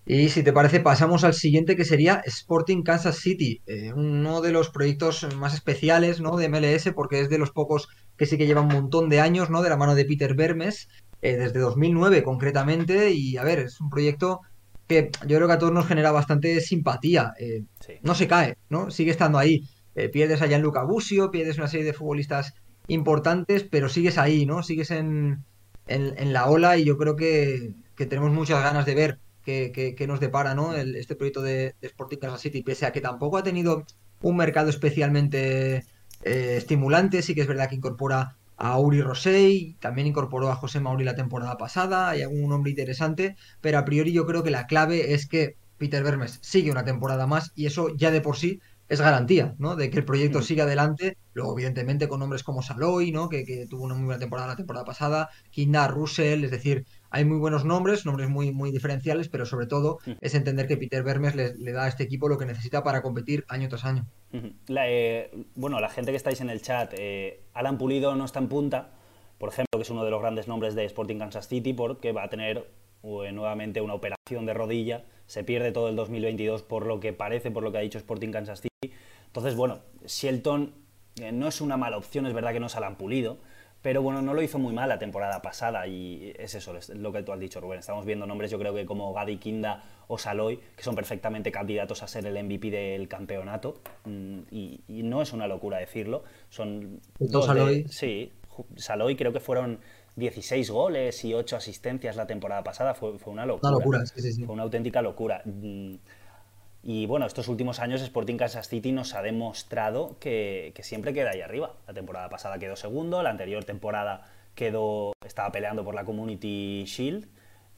Y si te parece, pasamos al siguiente que sería Sporting Kansas City, eh, uno de los proyectos más especiales ¿no? de MLS, porque es de los pocos que sí que llevan un montón de años, ¿no? De la mano de Peter Vermes, eh, desde 2009 concretamente, y a ver, es un proyecto que yo creo que a todos nos genera bastante simpatía. Eh, no se cae, ¿no? Sigue estando ahí. pierdes a Gianluca Busio, pierdes una serie de futbolistas importantes, pero sigues ahí, ¿no? Sigues en, en, la ola y yo creo que, tenemos muchas ganas de ver qué, nos depara ¿no? este proyecto de, Sporting Kansas City, pese a que tampoco ha tenido un mercado especialmente eh, estimulante, sí que es verdad que incorpora a Uri Rosey, también incorporó a José Mauri la temporada pasada, hay algún nombre interesante, pero a priori yo creo que la clave es que Peter Vermes sigue una temporada más y eso ya de por sí es garantía, ¿no? De que el proyecto mm. siga adelante. Luego, evidentemente, con nombres como Saloy, ¿no? Que, tuvo una muy buena temporada la temporada pasada, Kinda, Russell, es decir, hay muy buenos nombres, nombres muy, muy diferenciales, pero sobre todo mm. es entender que Peter Vermes le, da a este equipo lo que necesita para competir año tras año.
Eh, bueno, la gente que estáis en el chat, eh, Alan Pulido no está en punta, por ejemplo, que es uno de los grandes nombres de Sporting Kansas City, porque va a tener eh, nuevamente una operación de rodilla se pierde todo el 2022 por lo que parece, por lo que ha dicho Sporting Kansas City. Entonces, bueno, Shelton eh, no es una mala opción, es verdad que no se la han pulido, pero bueno, no lo hizo muy mal la temporada pasada y es eso, es lo que tú has dicho, Rubén. Estamos viendo nombres, yo creo que como Gadi Kinda o Saloy, que son perfectamente candidatos a ser el MVP del campeonato mm, y, no es una locura decirlo. Son
dos Saloy.
sí, Saloy creo que fueron 16 goles y 8 asistencias la temporada pasada, fue, fue una locura.
Una locura, sí, sí,
Fue una auténtica locura. Y bueno, estos últimos años Sporting Kansas City nos ha demostrado que, siempre queda ahí arriba. La temporada pasada quedó segundo, la anterior temporada quedó, estaba peleando por la Community Shield,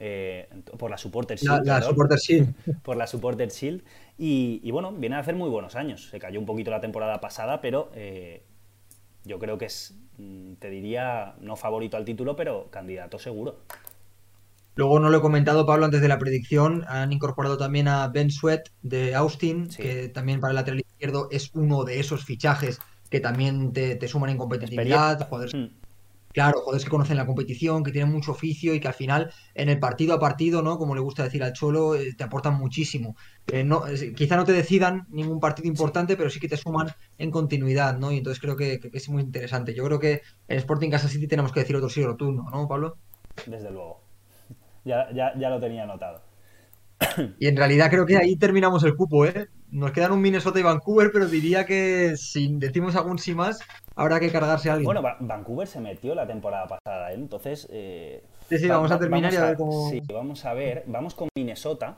eh, por la Supporter Shield.
La, Supporter Shield. (laughs)
Por la Supporter Shield. Y, bueno, viene a hacer muy buenos años. Se cayó un poquito la temporada pasada, pero eh, yo creo que es, mm, te diría, no favorito al título, pero candidato seguro.
Luego no lo he comentado, Pablo, antes de la predicción. Han incorporado también a Ben Sweat de Austin, que también para el lateral izquierdo es uno de esos fichajes que también te, suman en competitividad. Mm. Claro, jugadores que conocen la competición, que tienen mucho oficio y que al final en el partido a partido, ¿no? Como le gusta decir al Cholo, eh, te aportan muchísimo. Eh, no, quizá no te decidan ningún partido importante, pero sí que te suman en continuidad, ¿no? Y entonces creo que, es muy interesante. Yo creo que en Sporting Casa City tenemos que decir otro sí o tú, ¿no, Pablo?
Desde luego. Ya, ya, ya lo tenía anotado.
Y en realidad creo que ahí terminamos el cupo, ¿eh? Nos quedan un Minnesota y Vancouver, pero diría que si decimos algún sí más, habrá que cargarse a alguien.
Bueno, Vancouver se metió la temporada pasada, ¿eh? entonces.
Eh, sí, sí, vamos a terminar y a, ver cómo.
Sí, vamos a ver. Vamos con Minnesota.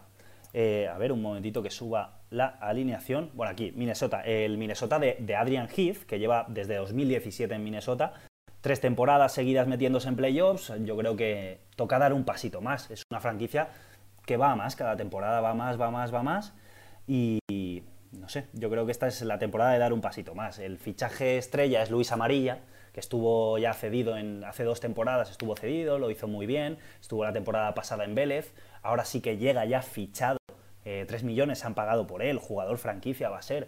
Eh, a ver, un momentito que suba la alineación. Bueno, aquí, Minnesota. El Minnesota de, de Adrian Heath, que lleva desde 2017 en Minnesota. Tres temporadas seguidas metiéndose en playoffs. Yo creo que toca dar un pasito más. Es una franquicia que va más, cada temporada va más, va más, va más. Y no sé, yo creo que esta es la temporada de dar un pasito más. El fichaje estrella es Luis Amarilla, que estuvo ya cedido en, hace dos temporadas, estuvo cedido, lo hizo muy bien, estuvo la temporada pasada en Vélez, ahora sí que llega ya fichado, eh, 3 millones se han pagado por él, jugador franquicia va a ser.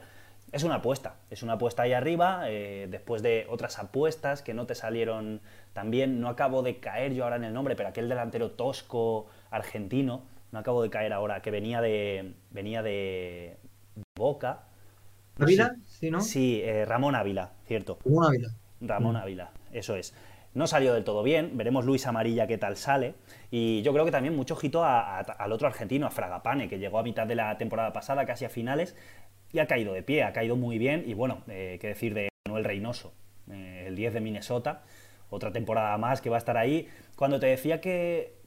Es una apuesta, es una apuesta ahí arriba, eh, después de otras apuestas que no te salieron tan bien, no acabo de caer yo ahora en el nombre, pero aquel delantero tosco argentino, no acabo de caer ahora, que venía de, venía de, Boca.
¿Ávila? Sí, ¿no?
Sí, eh, Ramón Ávila, cierto.
Ramón Ávila.
Ramón mm. Ávila, eso es. No salió del todo bien, veremos Luis Amarilla qué tal sale. Y yo creo que también mucho ojito al otro argentino, a Fragapane, que llegó a mitad de la temporada pasada, casi a finales, y ha caído de pie, ha caído muy bien. Y bueno, eh, qué decir de Manuel Reynoso, eh, el 10 de Minnesota, otra temporada más que va a estar ahí. Cuando te decía que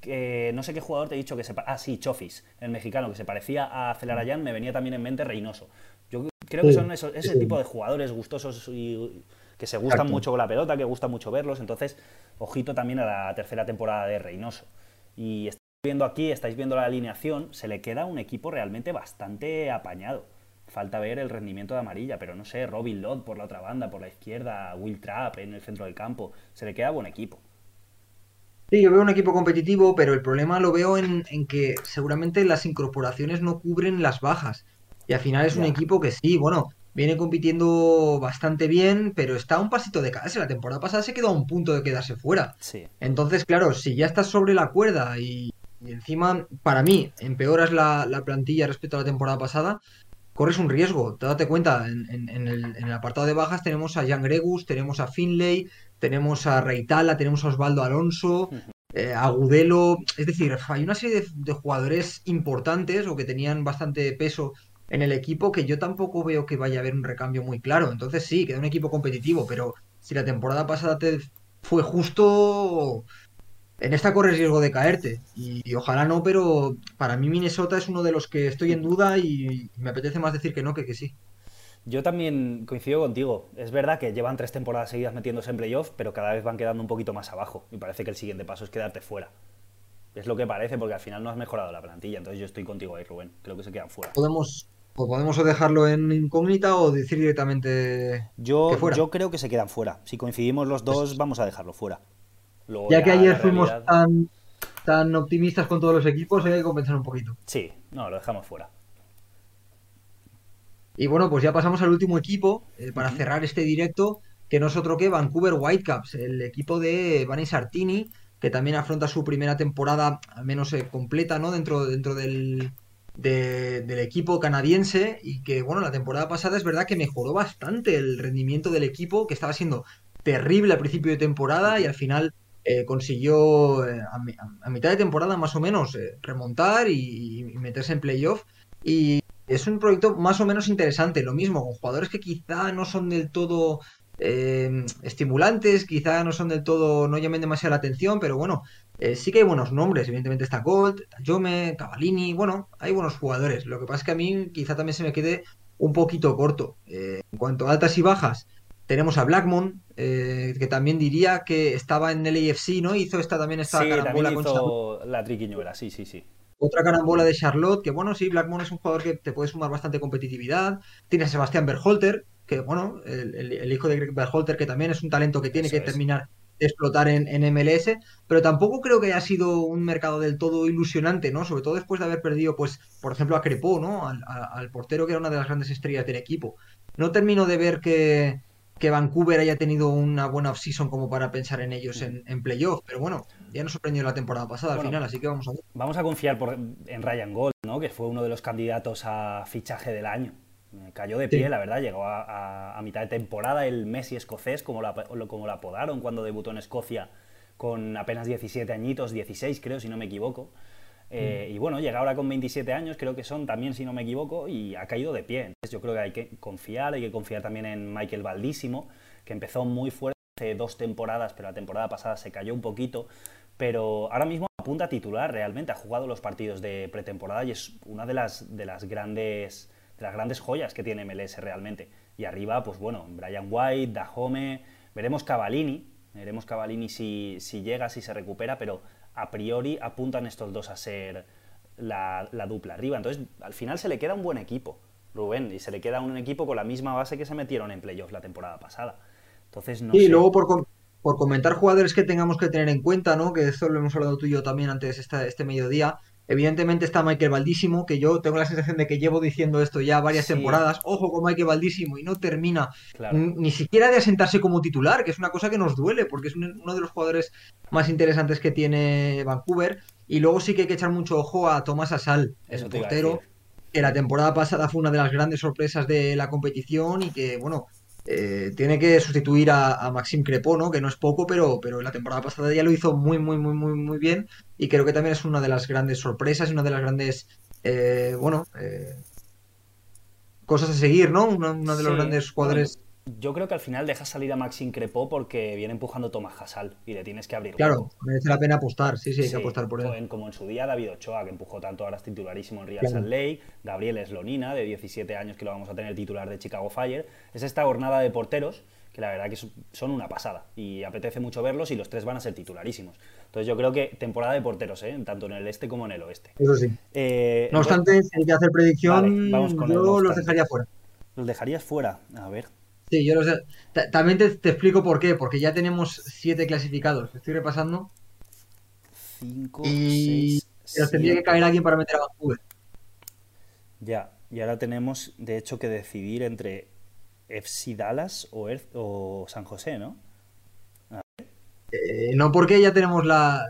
que no sé qué jugador te he dicho que se ah sí Chofis el mexicano que se parecía a Celarayán me venía también en mente Reynoso. Yo creo que son ese tipo de jugadores gustosos y que se gustan mucho con la pelota que gusta mucho verlos. Entonces ojito también a la tercera temporada de Reynoso. Y viendo aquí estáis viendo la alineación se le queda un equipo realmente bastante apañado falta ver el rendimiento de amarilla pero no sé Robin Lott por la otra banda por la izquierda Will Trapp en el centro del campo se le queda buen equipo
Sí, yo veo un equipo competitivo, pero el problema lo veo en, que seguramente las incorporaciones no cubren las bajas. Y al final es un equipo que sí, bueno, viene compitiendo bastante bien, pero está a un pasito de caerse. La temporada pasada se quedó a un punto de quedarse fuera.
Sí.
Entonces, claro, si ya estás sobre la cuerda y, encima, para mí, empeoras la, la, plantilla respecto a la temporada pasada, corres un riesgo. Date cuenta, en, el, apartado de bajas tenemos a Jan Gregus, tenemos a Finlay, tenemos a Reitala, tenemos a Osvaldo Alonso, eh, a Gudelo. Es decir, hay una serie de, jugadores importantes o que tenían bastante peso en el equipo que yo tampoco veo que vaya a haber un recambio muy claro. Entonces sí, queda un equipo competitivo, pero si la temporada pasada te fue justo, en esta corres riesgo de caerte. Y, ojalá no, pero para mí Minnesota es uno de los que estoy en duda y me apetece más decir que no que que sí.
Yo también coincido contigo. Es verdad que llevan tres temporadas seguidas metiéndose en playoff, pero cada vez van quedando un poquito más abajo. Y parece que el siguiente paso es quedarte fuera. Es lo que parece, porque al final no has mejorado la plantilla. Entonces yo estoy contigo ahí, Rubén. Creo que se quedan fuera.
Podemos, o podemos dejarlo en incógnita o decir directamente
yo,
que fuera.
Yo creo que se quedan fuera. Si coincidimos los dos, vamos a dejarlo fuera.
Ya, que ayer fuimos tan, tan optimistas con todos los equipos, hay que compensar un poquito.
Sí, no, lo dejamos fuera.
Y bueno, pues ya pasamos al último equipo eh, para cerrar este directo, que no es otro que Vancouver Whitecaps, el equipo de Vanni Sartini, que también afronta su primera temporada, al menos eh, completa, ¿no? Dentro, dentro del, del equipo canadiense y que, bueno, la temporada pasada es verdad que mejoró bastante el rendimiento del equipo, que estaba siendo terrible al principio de temporada y al final eh, consiguió a, mitad de temporada más o menos remontar y, meterse en playoff. Y es un proyecto más o menos interesante, lo mismo, con jugadores que quizá no son del todo eh, estimulantes, quizá no son del todo, no llamen demasiado la atención, pero bueno, eh, sí que hay buenos nombres, evidentemente está Gold, Jome, Cavallini, bueno, hay buenos jugadores. Lo que pasa es que a mí quizá también se me quede un poquito corto. Eh, en cuanto a altas y bajas, tenemos a Blackmon, que también diría que estaba en el AFC, ¿no? Hizo esta también esta
sí, también hizo la triquiñuela, sí, sí, sí.
Otra carambola de Charlotte, que bueno, sí, Blackmon es un jugador que te puede sumar bastante competitividad. Tiene a Sebastián Berholter, que bueno, el, hijo de Greg Berholter, que también es un talento que tiene que terminar explotar en, MLS, pero tampoco creo que haya sido un mercado del todo ilusionante, ¿no? Sobre todo después de haber perdido, pues, por ejemplo, a Crepó, ¿no? Al, portero que era una de las grandes estrellas del equipo. No termino de ver que, que Vancouver haya tenido una buena off-season como para pensar en ellos en, en playoff, pero bueno, ya nos sorprendió la temporada pasada al final, así que vamos a ver.
Vamos a confiar por, en Ryan Gold, ¿no? Que fue uno de los candidatos a fichaje del año. Cayó de pie, la verdad, llegó a, mitad de temporada el Messi escocés, como lo, como lo apodaron cuando debutó en Escocia con apenas 17 añitos, 16 creo, si no me equivoco. Eh, mm. Y bueno, llega ahora con 27 años, creo que son también, si no me equivoco, y ha caído de pie. Entonces yo creo que hay que confiar, hay que confiar también en Michael Valdísimo, que empezó muy fuerte hace dos temporadas, pero la temporada pasada se cayó un poquito. Pero ahora mismo apunta a titular realmente, ha jugado los partidos de pretemporada y es una de las, de las grandes de las grandes joyas que tiene MLS realmente. Y arriba, pues bueno, Brian White, Dahome, veremos Cavallini, veremos Cavallini si, si llega, si se recupera, pero a priori apuntan estos dos a ser la, dupla arriba. Entonces, al final se le queda un buen equipo, Rubén, y se le queda un equipo con la misma base que se metieron en playoffs la temporada pasada. Entonces, no
y luego por, por comentar jugadores que tengamos que tener en cuenta, ¿no? Que eso lo hemos hablado tú y yo también antes esta, este mediodía. Evidentemente está Michael Valdísimo, que yo tengo la sensación de que llevo diciendo esto ya varias temporadas. Ojo con Michael Valdísimo y no termina ni siquiera de asentarse como titular, que es una cosa que nos duele, porque es uno de los jugadores más interesantes que tiene Vancouver. Y luego sí que hay que echar mucho ojo a Tomás Asal, el portero, que la temporada pasada fue una de las grandes sorpresas de la competición y que, bueno, eh, tiene que sustituir a, Maxim Crepo, ¿no? Que no es poco, pero, pero la temporada pasada ya lo hizo muy, muy, muy, muy, muy bien. Y creo que también es una de las grandes sorpresas y una de las grandes, eh, bueno, eh, cosas a seguir, ¿no? Uno, de los grandes jugadores
yo creo que al final dejas salir a Maxim Crepó porque viene empujando Tomás Hasal y le tienes que abrir.
Claro, merece la pena apostar, sí, sí, hay que apostar por él.
Como en su día David Ochoa, que empujó tanto, ahora es titularísimo en Real Salt Lake, Gabriel Eslonina, de 17 años, que lo vamos a tener titular de Chicago Fire. Es esta jornada de porteros que la verdad que son una pasada y apetece mucho verlos y los tres van a ser titularísimos. Entonces yo creo que temporada de porteros, ¿eh? tanto en el este como en el oeste.
Eso sí. Eh, no obstante, si hay que hacer predicción, vamos con yo los dejaría fuera.
Los dejarías fuera, a ver.
Sí, yo lo sé. También te, explico por qué, porque ya tenemos siete clasificados. Estoy repasando.
Cinco,
y seis, tendría que caer alguien para meter a Vancouver.
Ya, y ahora tenemos de hecho que decidir entre FC Dallas o, o San José, ¿no?
Eh, no porque ya tenemos la,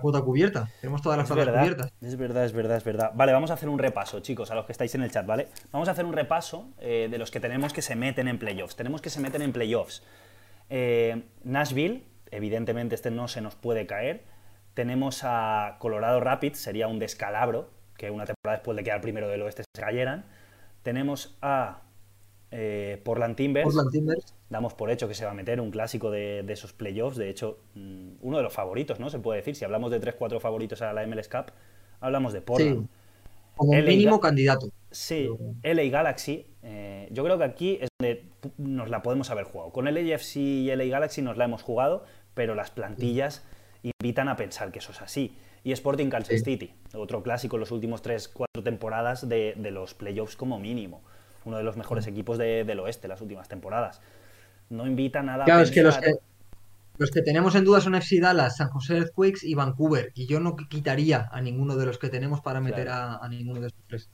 cuota cubierta, tenemos todas las cuotas cubiertas.
Es verdad, es verdad, es verdad. Vale, vamos a hacer un repaso, chicos, a los que estáis en el chat, ¿vale? Vamos a hacer un repaso eh, de los que tenemos que se meten en playoffs. Tenemos que se meten en playoffs. Eh, Nashville, evidentemente este no se nos puede caer. Tenemos a Colorado Rapids, sería un descalabro, que una temporada después de quedar primero del oeste se cayeran. Tenemos a eh, Portland, Timbers, Damos por hecho que se va a meter un clásico de, esos playoffs. De hecho, mm, uno de los favoritos, ¿no? Se puede decir. Si hablamos de 3-4 favoritos a la MLS Cup, hablamos de Portland.
como mínimo candidato.
Sí, LA Galaxy. Eh, yo creo que aquí es donde nos la podemos haber jugado. Con LAFC y LA Galaxy nos la hemos jugado, pero las plantillas invitan a pensar que eso es así. Y Sporting Kansas City, otro clásico en los últimos 3-4 temporadas de, de los playoffs como mínimo uno de los mejores equipos del oeste las últimas temporadas. No invita nada
claro, es que los, que los que tenemos en duda son FC Dallas, San José Earthquakes y Vancouver. Y yo no quitaría a ninguno de los que tenemos para meter a, ninguno de estos tres.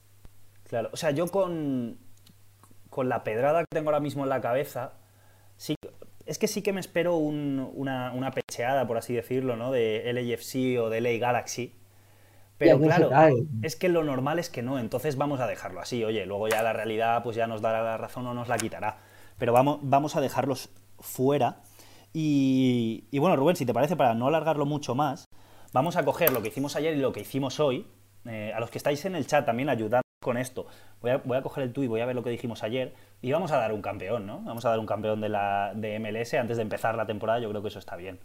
Claro, o sea, yo con, con la pedrada que tengo ahora mismo en la cabeza, sí, es que sí que me espero una, una, pecheada, por así decirlo, ¿no? De LAFC o de LA Galaxy pero claro, es que lo normal es que no, entonces vamos a dejarlo así. Oye, luego ya la realidad pues ya nos dará la razón o nos la quitará. Pero vamos, vamos a dejarlos fuera. Y, bueno, Rubén, si te parece, para no alargarlo mucho más, vamos a coger lo que hicimos ayer y lo que hicimos hoy. Eh, a los que estáis en el chat también ayudando con esto. Voy a, voy a coger el y voy a ver lo que dijimos ayer. Y vamos a dar un campeón, ¿no? Vamos a dar un campeón de, la, de MLS antes de empezar la temporada. Yo creo que eso está bien.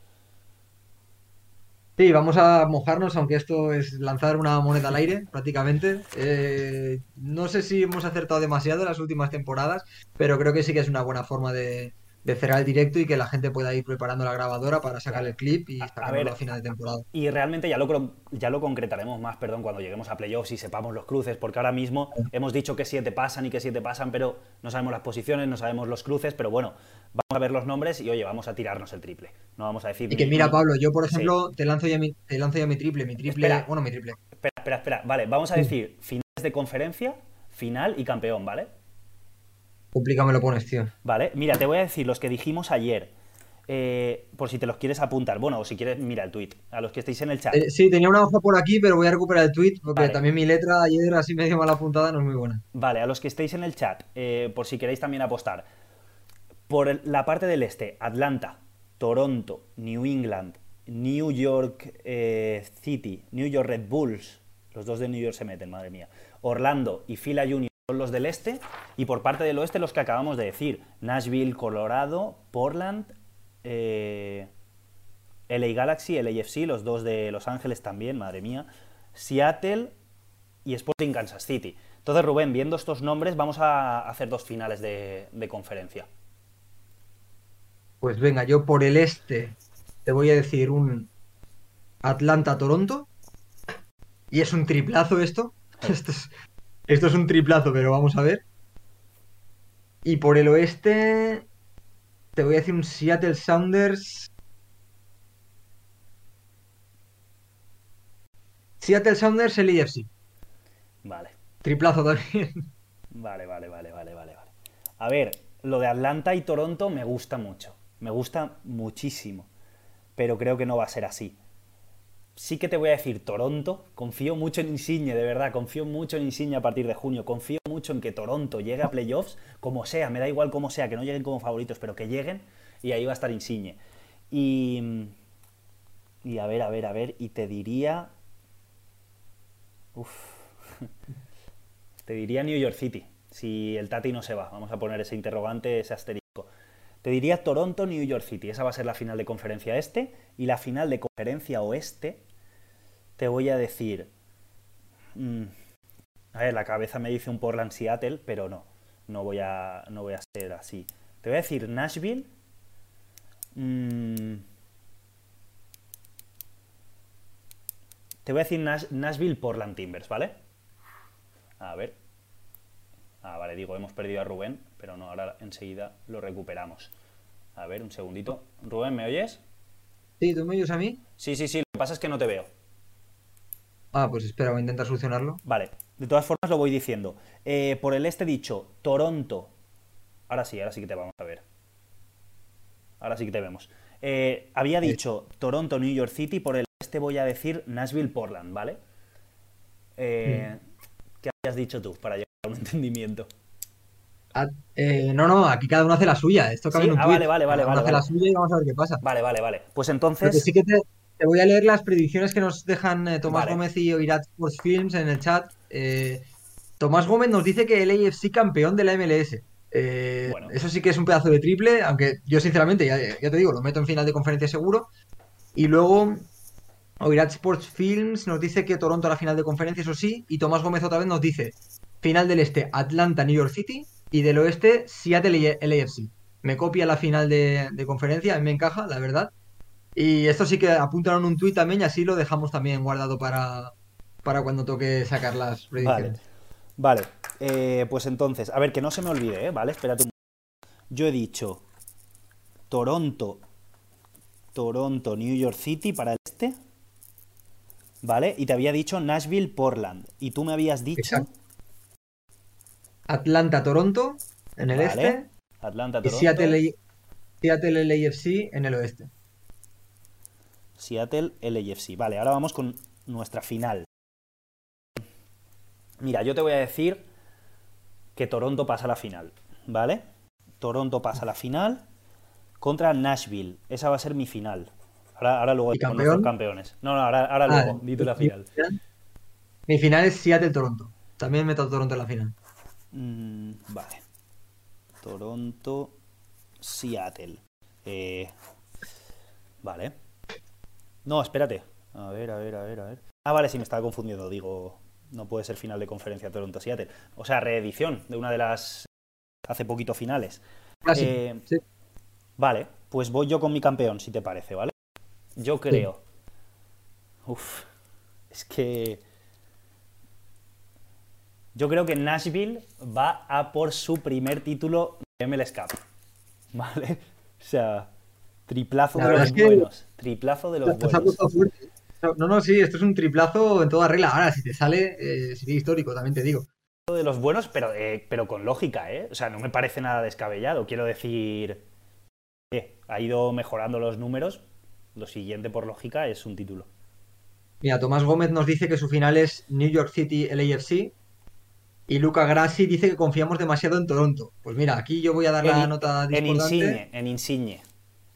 Sí, vamos a mojarnos, aunque esto es lanzar una moneda al aire, prácticamente. Eh, no sé si hemos acertado demasiado en las últimas temporadas, pero creo que sí que es una buena forma de, de cerrar el directo y que la gente pueda ir preparando la grabadora para sacar el clip y sacarlo a, final de temporada.
Y realmente ya lo, ya lo concretaremos más, perdón, cuando lleguemos a playoffs y sepamos los cruces, porque ahora mismo hemos dicho que siete pasan y que siete pasan, pero no sabemos las posiciones, no sabemos los cruces, pero bueno, vamos a ver los nombres y oye, vamos a tirarnos el triple. No vamos a decir.
Y que mira, Pablo, yo por ejemplo te lanzo ya mi, te lanzo ya mi triple, mi triple, bueno, mi triple.
Espera, espera, espera. Vale, vamos a decir finales de conferencia, final y campeón, ¿vale?
Complícame lo pones, tío.
Vale, mira, te voy a decir los que dijimos ayer. Eh, por si te los quieres apuntar. Bueno, o si quieres, mira el tweet. A los que estéis en el chat.
Eh, sí, tenía una hoja por aquí, pero voy a recuperar el tweet porque también mi letra ayer así medio mal apuntada no es muy buena.
Vale, a los que estéis en el chat, eh, por si queréis también apostar. Por la parte del este, Atlanta, Toronto, New England, New York City, New York Red Bulls. Los dos de New York se meten, madre mía. Orlando y Fila Junior los del este y por parte del oeste los que acabamos de decir. Nashville, Colorado, Portland, eh, LA Galaxy, LAFC, los dos de Los Ángeles también, madre mía, Seattle y Sporting Kansas City. Entonces, Rubén, viendo estos nombres, vamos a hacer dos finales de, de conferencia.
Pues venga, yo por el este te voy a decir un Atlanta-Toronto. Y es un triplazo esto. (laughs) Esto es, esto es un triplazo, pero vamos a ver. Y por el oeste, te voy a decir un Seattle Sounders. Seattle Sounders, el IFC.
Vale.
Triplazo también. (laughs)
Vale, vale, vale, vale, vale, vale. A ver, lo de Atlanta y Toronto me gusta mucho. Me gusta muchísimo. Pero creo que no va a ser así sí que te voy a decir Toronto. Confío mucho en Insigne, de verdad. Confío mucho en Insigne a partir de junio. Confío mucho en que Toronto llegue a playoffs, como sea. Me da igual como sea, que no lleguen como favoritos, pero que lleguen y ahí va a estar Insigne. Y. Y a ver, a ver, a ver. Y te diría. Uf. (laughs) te diría New York City. Si el Tati no se va. Vamos a poner ese interrogante, ese asterisco. Te diría Toronto, New York City. Esa va a ser la final de conferencia este. Y la final de conferencia oeste te voy a decir... Mm, a ver, la cabeza me dice un Portland Seattle, pero no, no voy a, no voy a ser así. Te voy a decir Nashville. Mm, te voy a decir Nashville Portland Timbers, ¿vale? A ver. Ah, vale, digo, hemos perdido a Rubén, pero no, ahora enseguida lo recuperamos. A ver, un segundito. Rubén, ¿me oyes?
Sí, ¿tú me oyes a mí?
Sí, sí, sí, lo que pasa es que no te veo.
Ah, pues espera, voy a intentar solucionarlo.
Vale, de todas formas lo voy diciendo. Eh, por el este dicho, Toronto. Ahora sí, ahora sí que te vamos a ver. Ahora sí que te vemos. Eh, había dicho Toronto, New York City, por el este voy a decir Nashville, Portland, ¿vale? Eh, ¿Qué habías dicho tú para llegar a un (laughs) entendimiento?
Ah, no, no, aquí cada uno hace la suya. Esto cabe en un
ah, vale, vale, vale.
hace la suya y vamos a ver qué pasa.
Vale, vale, vale. Pues entonces.
sí que te, te voy a leer las predicciones que nos dejan eh, Tomás Gómez y Oirat Sports Films en el chat. Eh, Tomás Gómez nos dice que el AFC campeón de la MLS. Eh, eso sí que es un pedazo de triple, aunque yo sinceramente, ya, te digo, lo meto en final de conferencia seguro. Y luego Oirat Sports Films nos dice que Toronto a la final de conferencia, eso sí. Y Tomás Gómez otra vez nos dice final del este Atlanta, New York City. Y del oeste Seattle, LAFC. Me copia la final de, de conferencia, a mí me encaja, la verdad. Y esto sí que apuntaron un tuit también y así lo dejamos también guardado para, para cuando toque sacar las predicciones.
Vale, eh, pues entonces, a ver, que no se me olvide, ¿eh? ¿vale? Espérate un Yo he dicho Toronto, Toronto, New York City para el este, ¿vale? Y te había dicho Nashville, Portland. Y tú me habías dicho...
Atlanta, Toronto en el este.
Atlanta, Toronto.
Y Seattle, Seattle LAFC en el oeste.
Seattle LAFC. Vale, ahora vamos con nuestra final. Mira, yo te voy a decir que Toronto pasa a la final, ¿vale? Toronto pasa a la final contra Nashville. Esa va a ser mi final. Ahora, luego
con los
campeones. No, no, ahora, ahora ah, luego, dito la final.
Mi final es Seattle-Toronto. También meto a Toronto en la final.
Mm, vale. Toronto, Seattle. Eh, vale. No, espérate. A ver, a ver, a ver, a ver. Ah, vale, sí, me estaba confundiendo. Digo, no puede ser final de conferencia Toronto-Seattle. O sea, reedición de una de las hace poquito finales.
Ah, sí. Eh,
Vale, pues voy yo con mi campeón, si te parece, ¿vale? Yo creo. Uf, es que. Yo creo que Nashville va a por su primer título de MLS Cup. (laughs) ¿Vale? O sea, triplazo de los buenos. Triplazo de los buenos.
No, no, sí, esto es un triplazo en toda regla. Ahora, si te sale, eh, sería histórico, también te digo.
De los buenos, pero, eh, pero con lógica, ¿eh? O sea, no me parece nada descabellado. Quiero decir, eh, ha ido mejorando los números. Lo siguiente, por lógica, es un título.
Mira, Tomás Gómez nos dice que su final es New York City LAFC. Y Luca Grassi dice que confiamos demasiado en Toronto. Pues mira, aquí yo voy a dar la nota
En Insigne, en Insigne.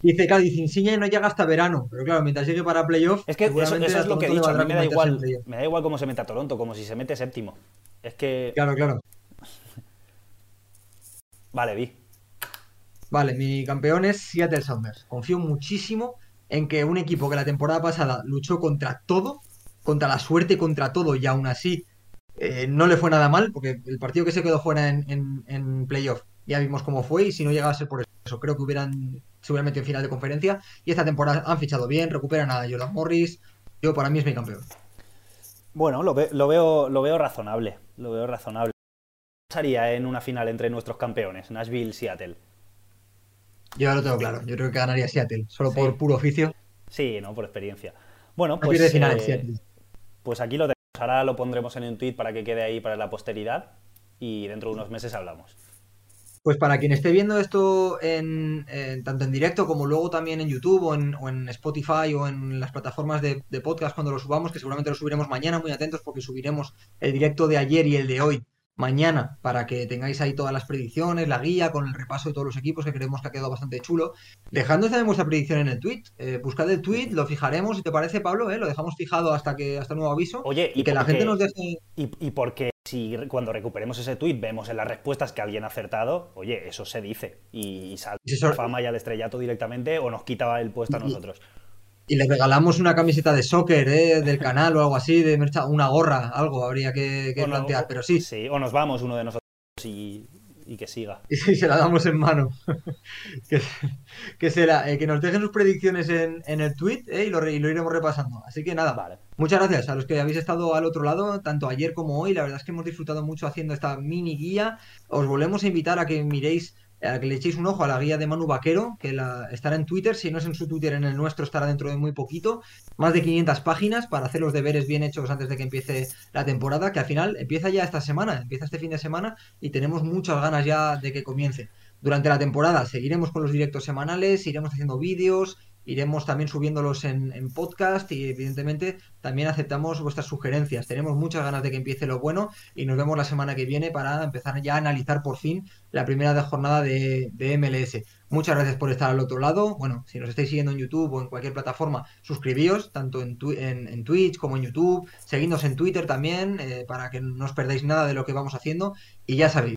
Dice, claro, dice Insigne no llega hasta verano. Pero claro, mientras llegue para playoff.
Es que eso, es lo que he dicho. A mí me da igual. Me da igual cómo se meta a Toronto, como si se mete séptimo. Es que.
Claro, claro.
vale, vi.
Vale, mi campeón es Seattle Sounders. Confío muchísimo en que un equipo que la temporada pasada luchó contra todo, contra la suerte, contra todo, y aún así eh, no le fue nada mal, porque el partido que se quedó fuera en, playoff ya vimos cómo fue, y si no llegaba a ser por eso, creo que hubieran seguramente en final de conferencia. Y esta temporada han fichado bien, recuperan a Jordan Morris. Yo, para mí, es mi campeón.
Bueno, lo, lo, veo, lo veo razonable. Lo veo razonable. ¿Qué pasaría en una final entre nuestros campeones, Nashville Seattle?
Yo ya lo tengo claro. Yo creo que ganaría Seattle, solo por puro oficio.
Sí, no, por experiencia. Bueno, pues, eh, pues aquí lo tenemos. Ahora lo pondremos en un tweet para que quede ahí para la posteridad y dentro de unos meses hablamos.
Pues para quien esté viendo esto en, tanto en directo como luego también en YouTube o en, Spotify o en las plataformas de, de, podcast cuando lo subamos, que seguramente lo subiremos mañana, muy atentos porque subiremos el directo de ayer y el de hoy mañana para que tengáis ahí todas las predicciones, la guía con el repaso de todos los equipos que creemos que ha quedado bastante chulo. Dejadnos también vuestra predicción en el tweet. Eh, buscad el tweet, lo fijaremos, si te parece, Pablo, ¿eh? lo dejamos fijado hasta que hasta nuevo aviso.
Oye, y, que la gente nos deje. Y, y porque si cuando recuperemos ese tweet vemos en las respuestas que alguien ha acertado, oye, eso se dice. Y, sale la fama y al estrellato directamente o nos quita el puesto a nosotros.
Y le regalamos una camiseta de soccer ¿eh? del canal o algo así, de una gorra, algo habría que, plantear, pero sí.
Sí, o nos vamos uno de nosotros y, que siga. (laughs)
Y se la damos en mano. (laughs) que, que, eh, que nos dejen sus predicciones en, el tweet ¿eh? y, lo, y, lo, iremos repasando. Así que nada, vale. muchas gracias a los que habéis estado al otro lado, tanto ayer como hoy. La verdad es que hemos disfrutado mucho haciendo esta mini guía. Os volvemos a invitar a que miréis que le echéis un ojo a la guía de Manu Vaquero, que la, estará en Twitter, si no es en su Twitter, en el nuestro estará dentro de muy poquito. Más de 500 páginas para hacer los deberes bien hechos antes de que empiece la temporada, que al final empieza ya esta semana, empieza este fin de semana y tenemos muchas ganas ya de que comience. Durante la temporada seguiremos con los directos semanales, iremos haciendo vídeos, iremos también subiéndolos en, podcast y evidentemente también aceptamos vuestras sugerencias. Tenemos muchas ganas de que empiece lo bueno y nos vemos la semana que viene para empezar ya a analizar por fin la primera jornada de, MLS. Muchas gracias por estar al otro lado. Bueno, si nos estáis siguiendo en YouTube o en cualquier plataforma, suscribíos, tanto en, en, Twitch como en YouTube. Seguidnos en Twitter también, eh, para que no os perdáis nada de lo que vamos haciendo. Y ya sabéis,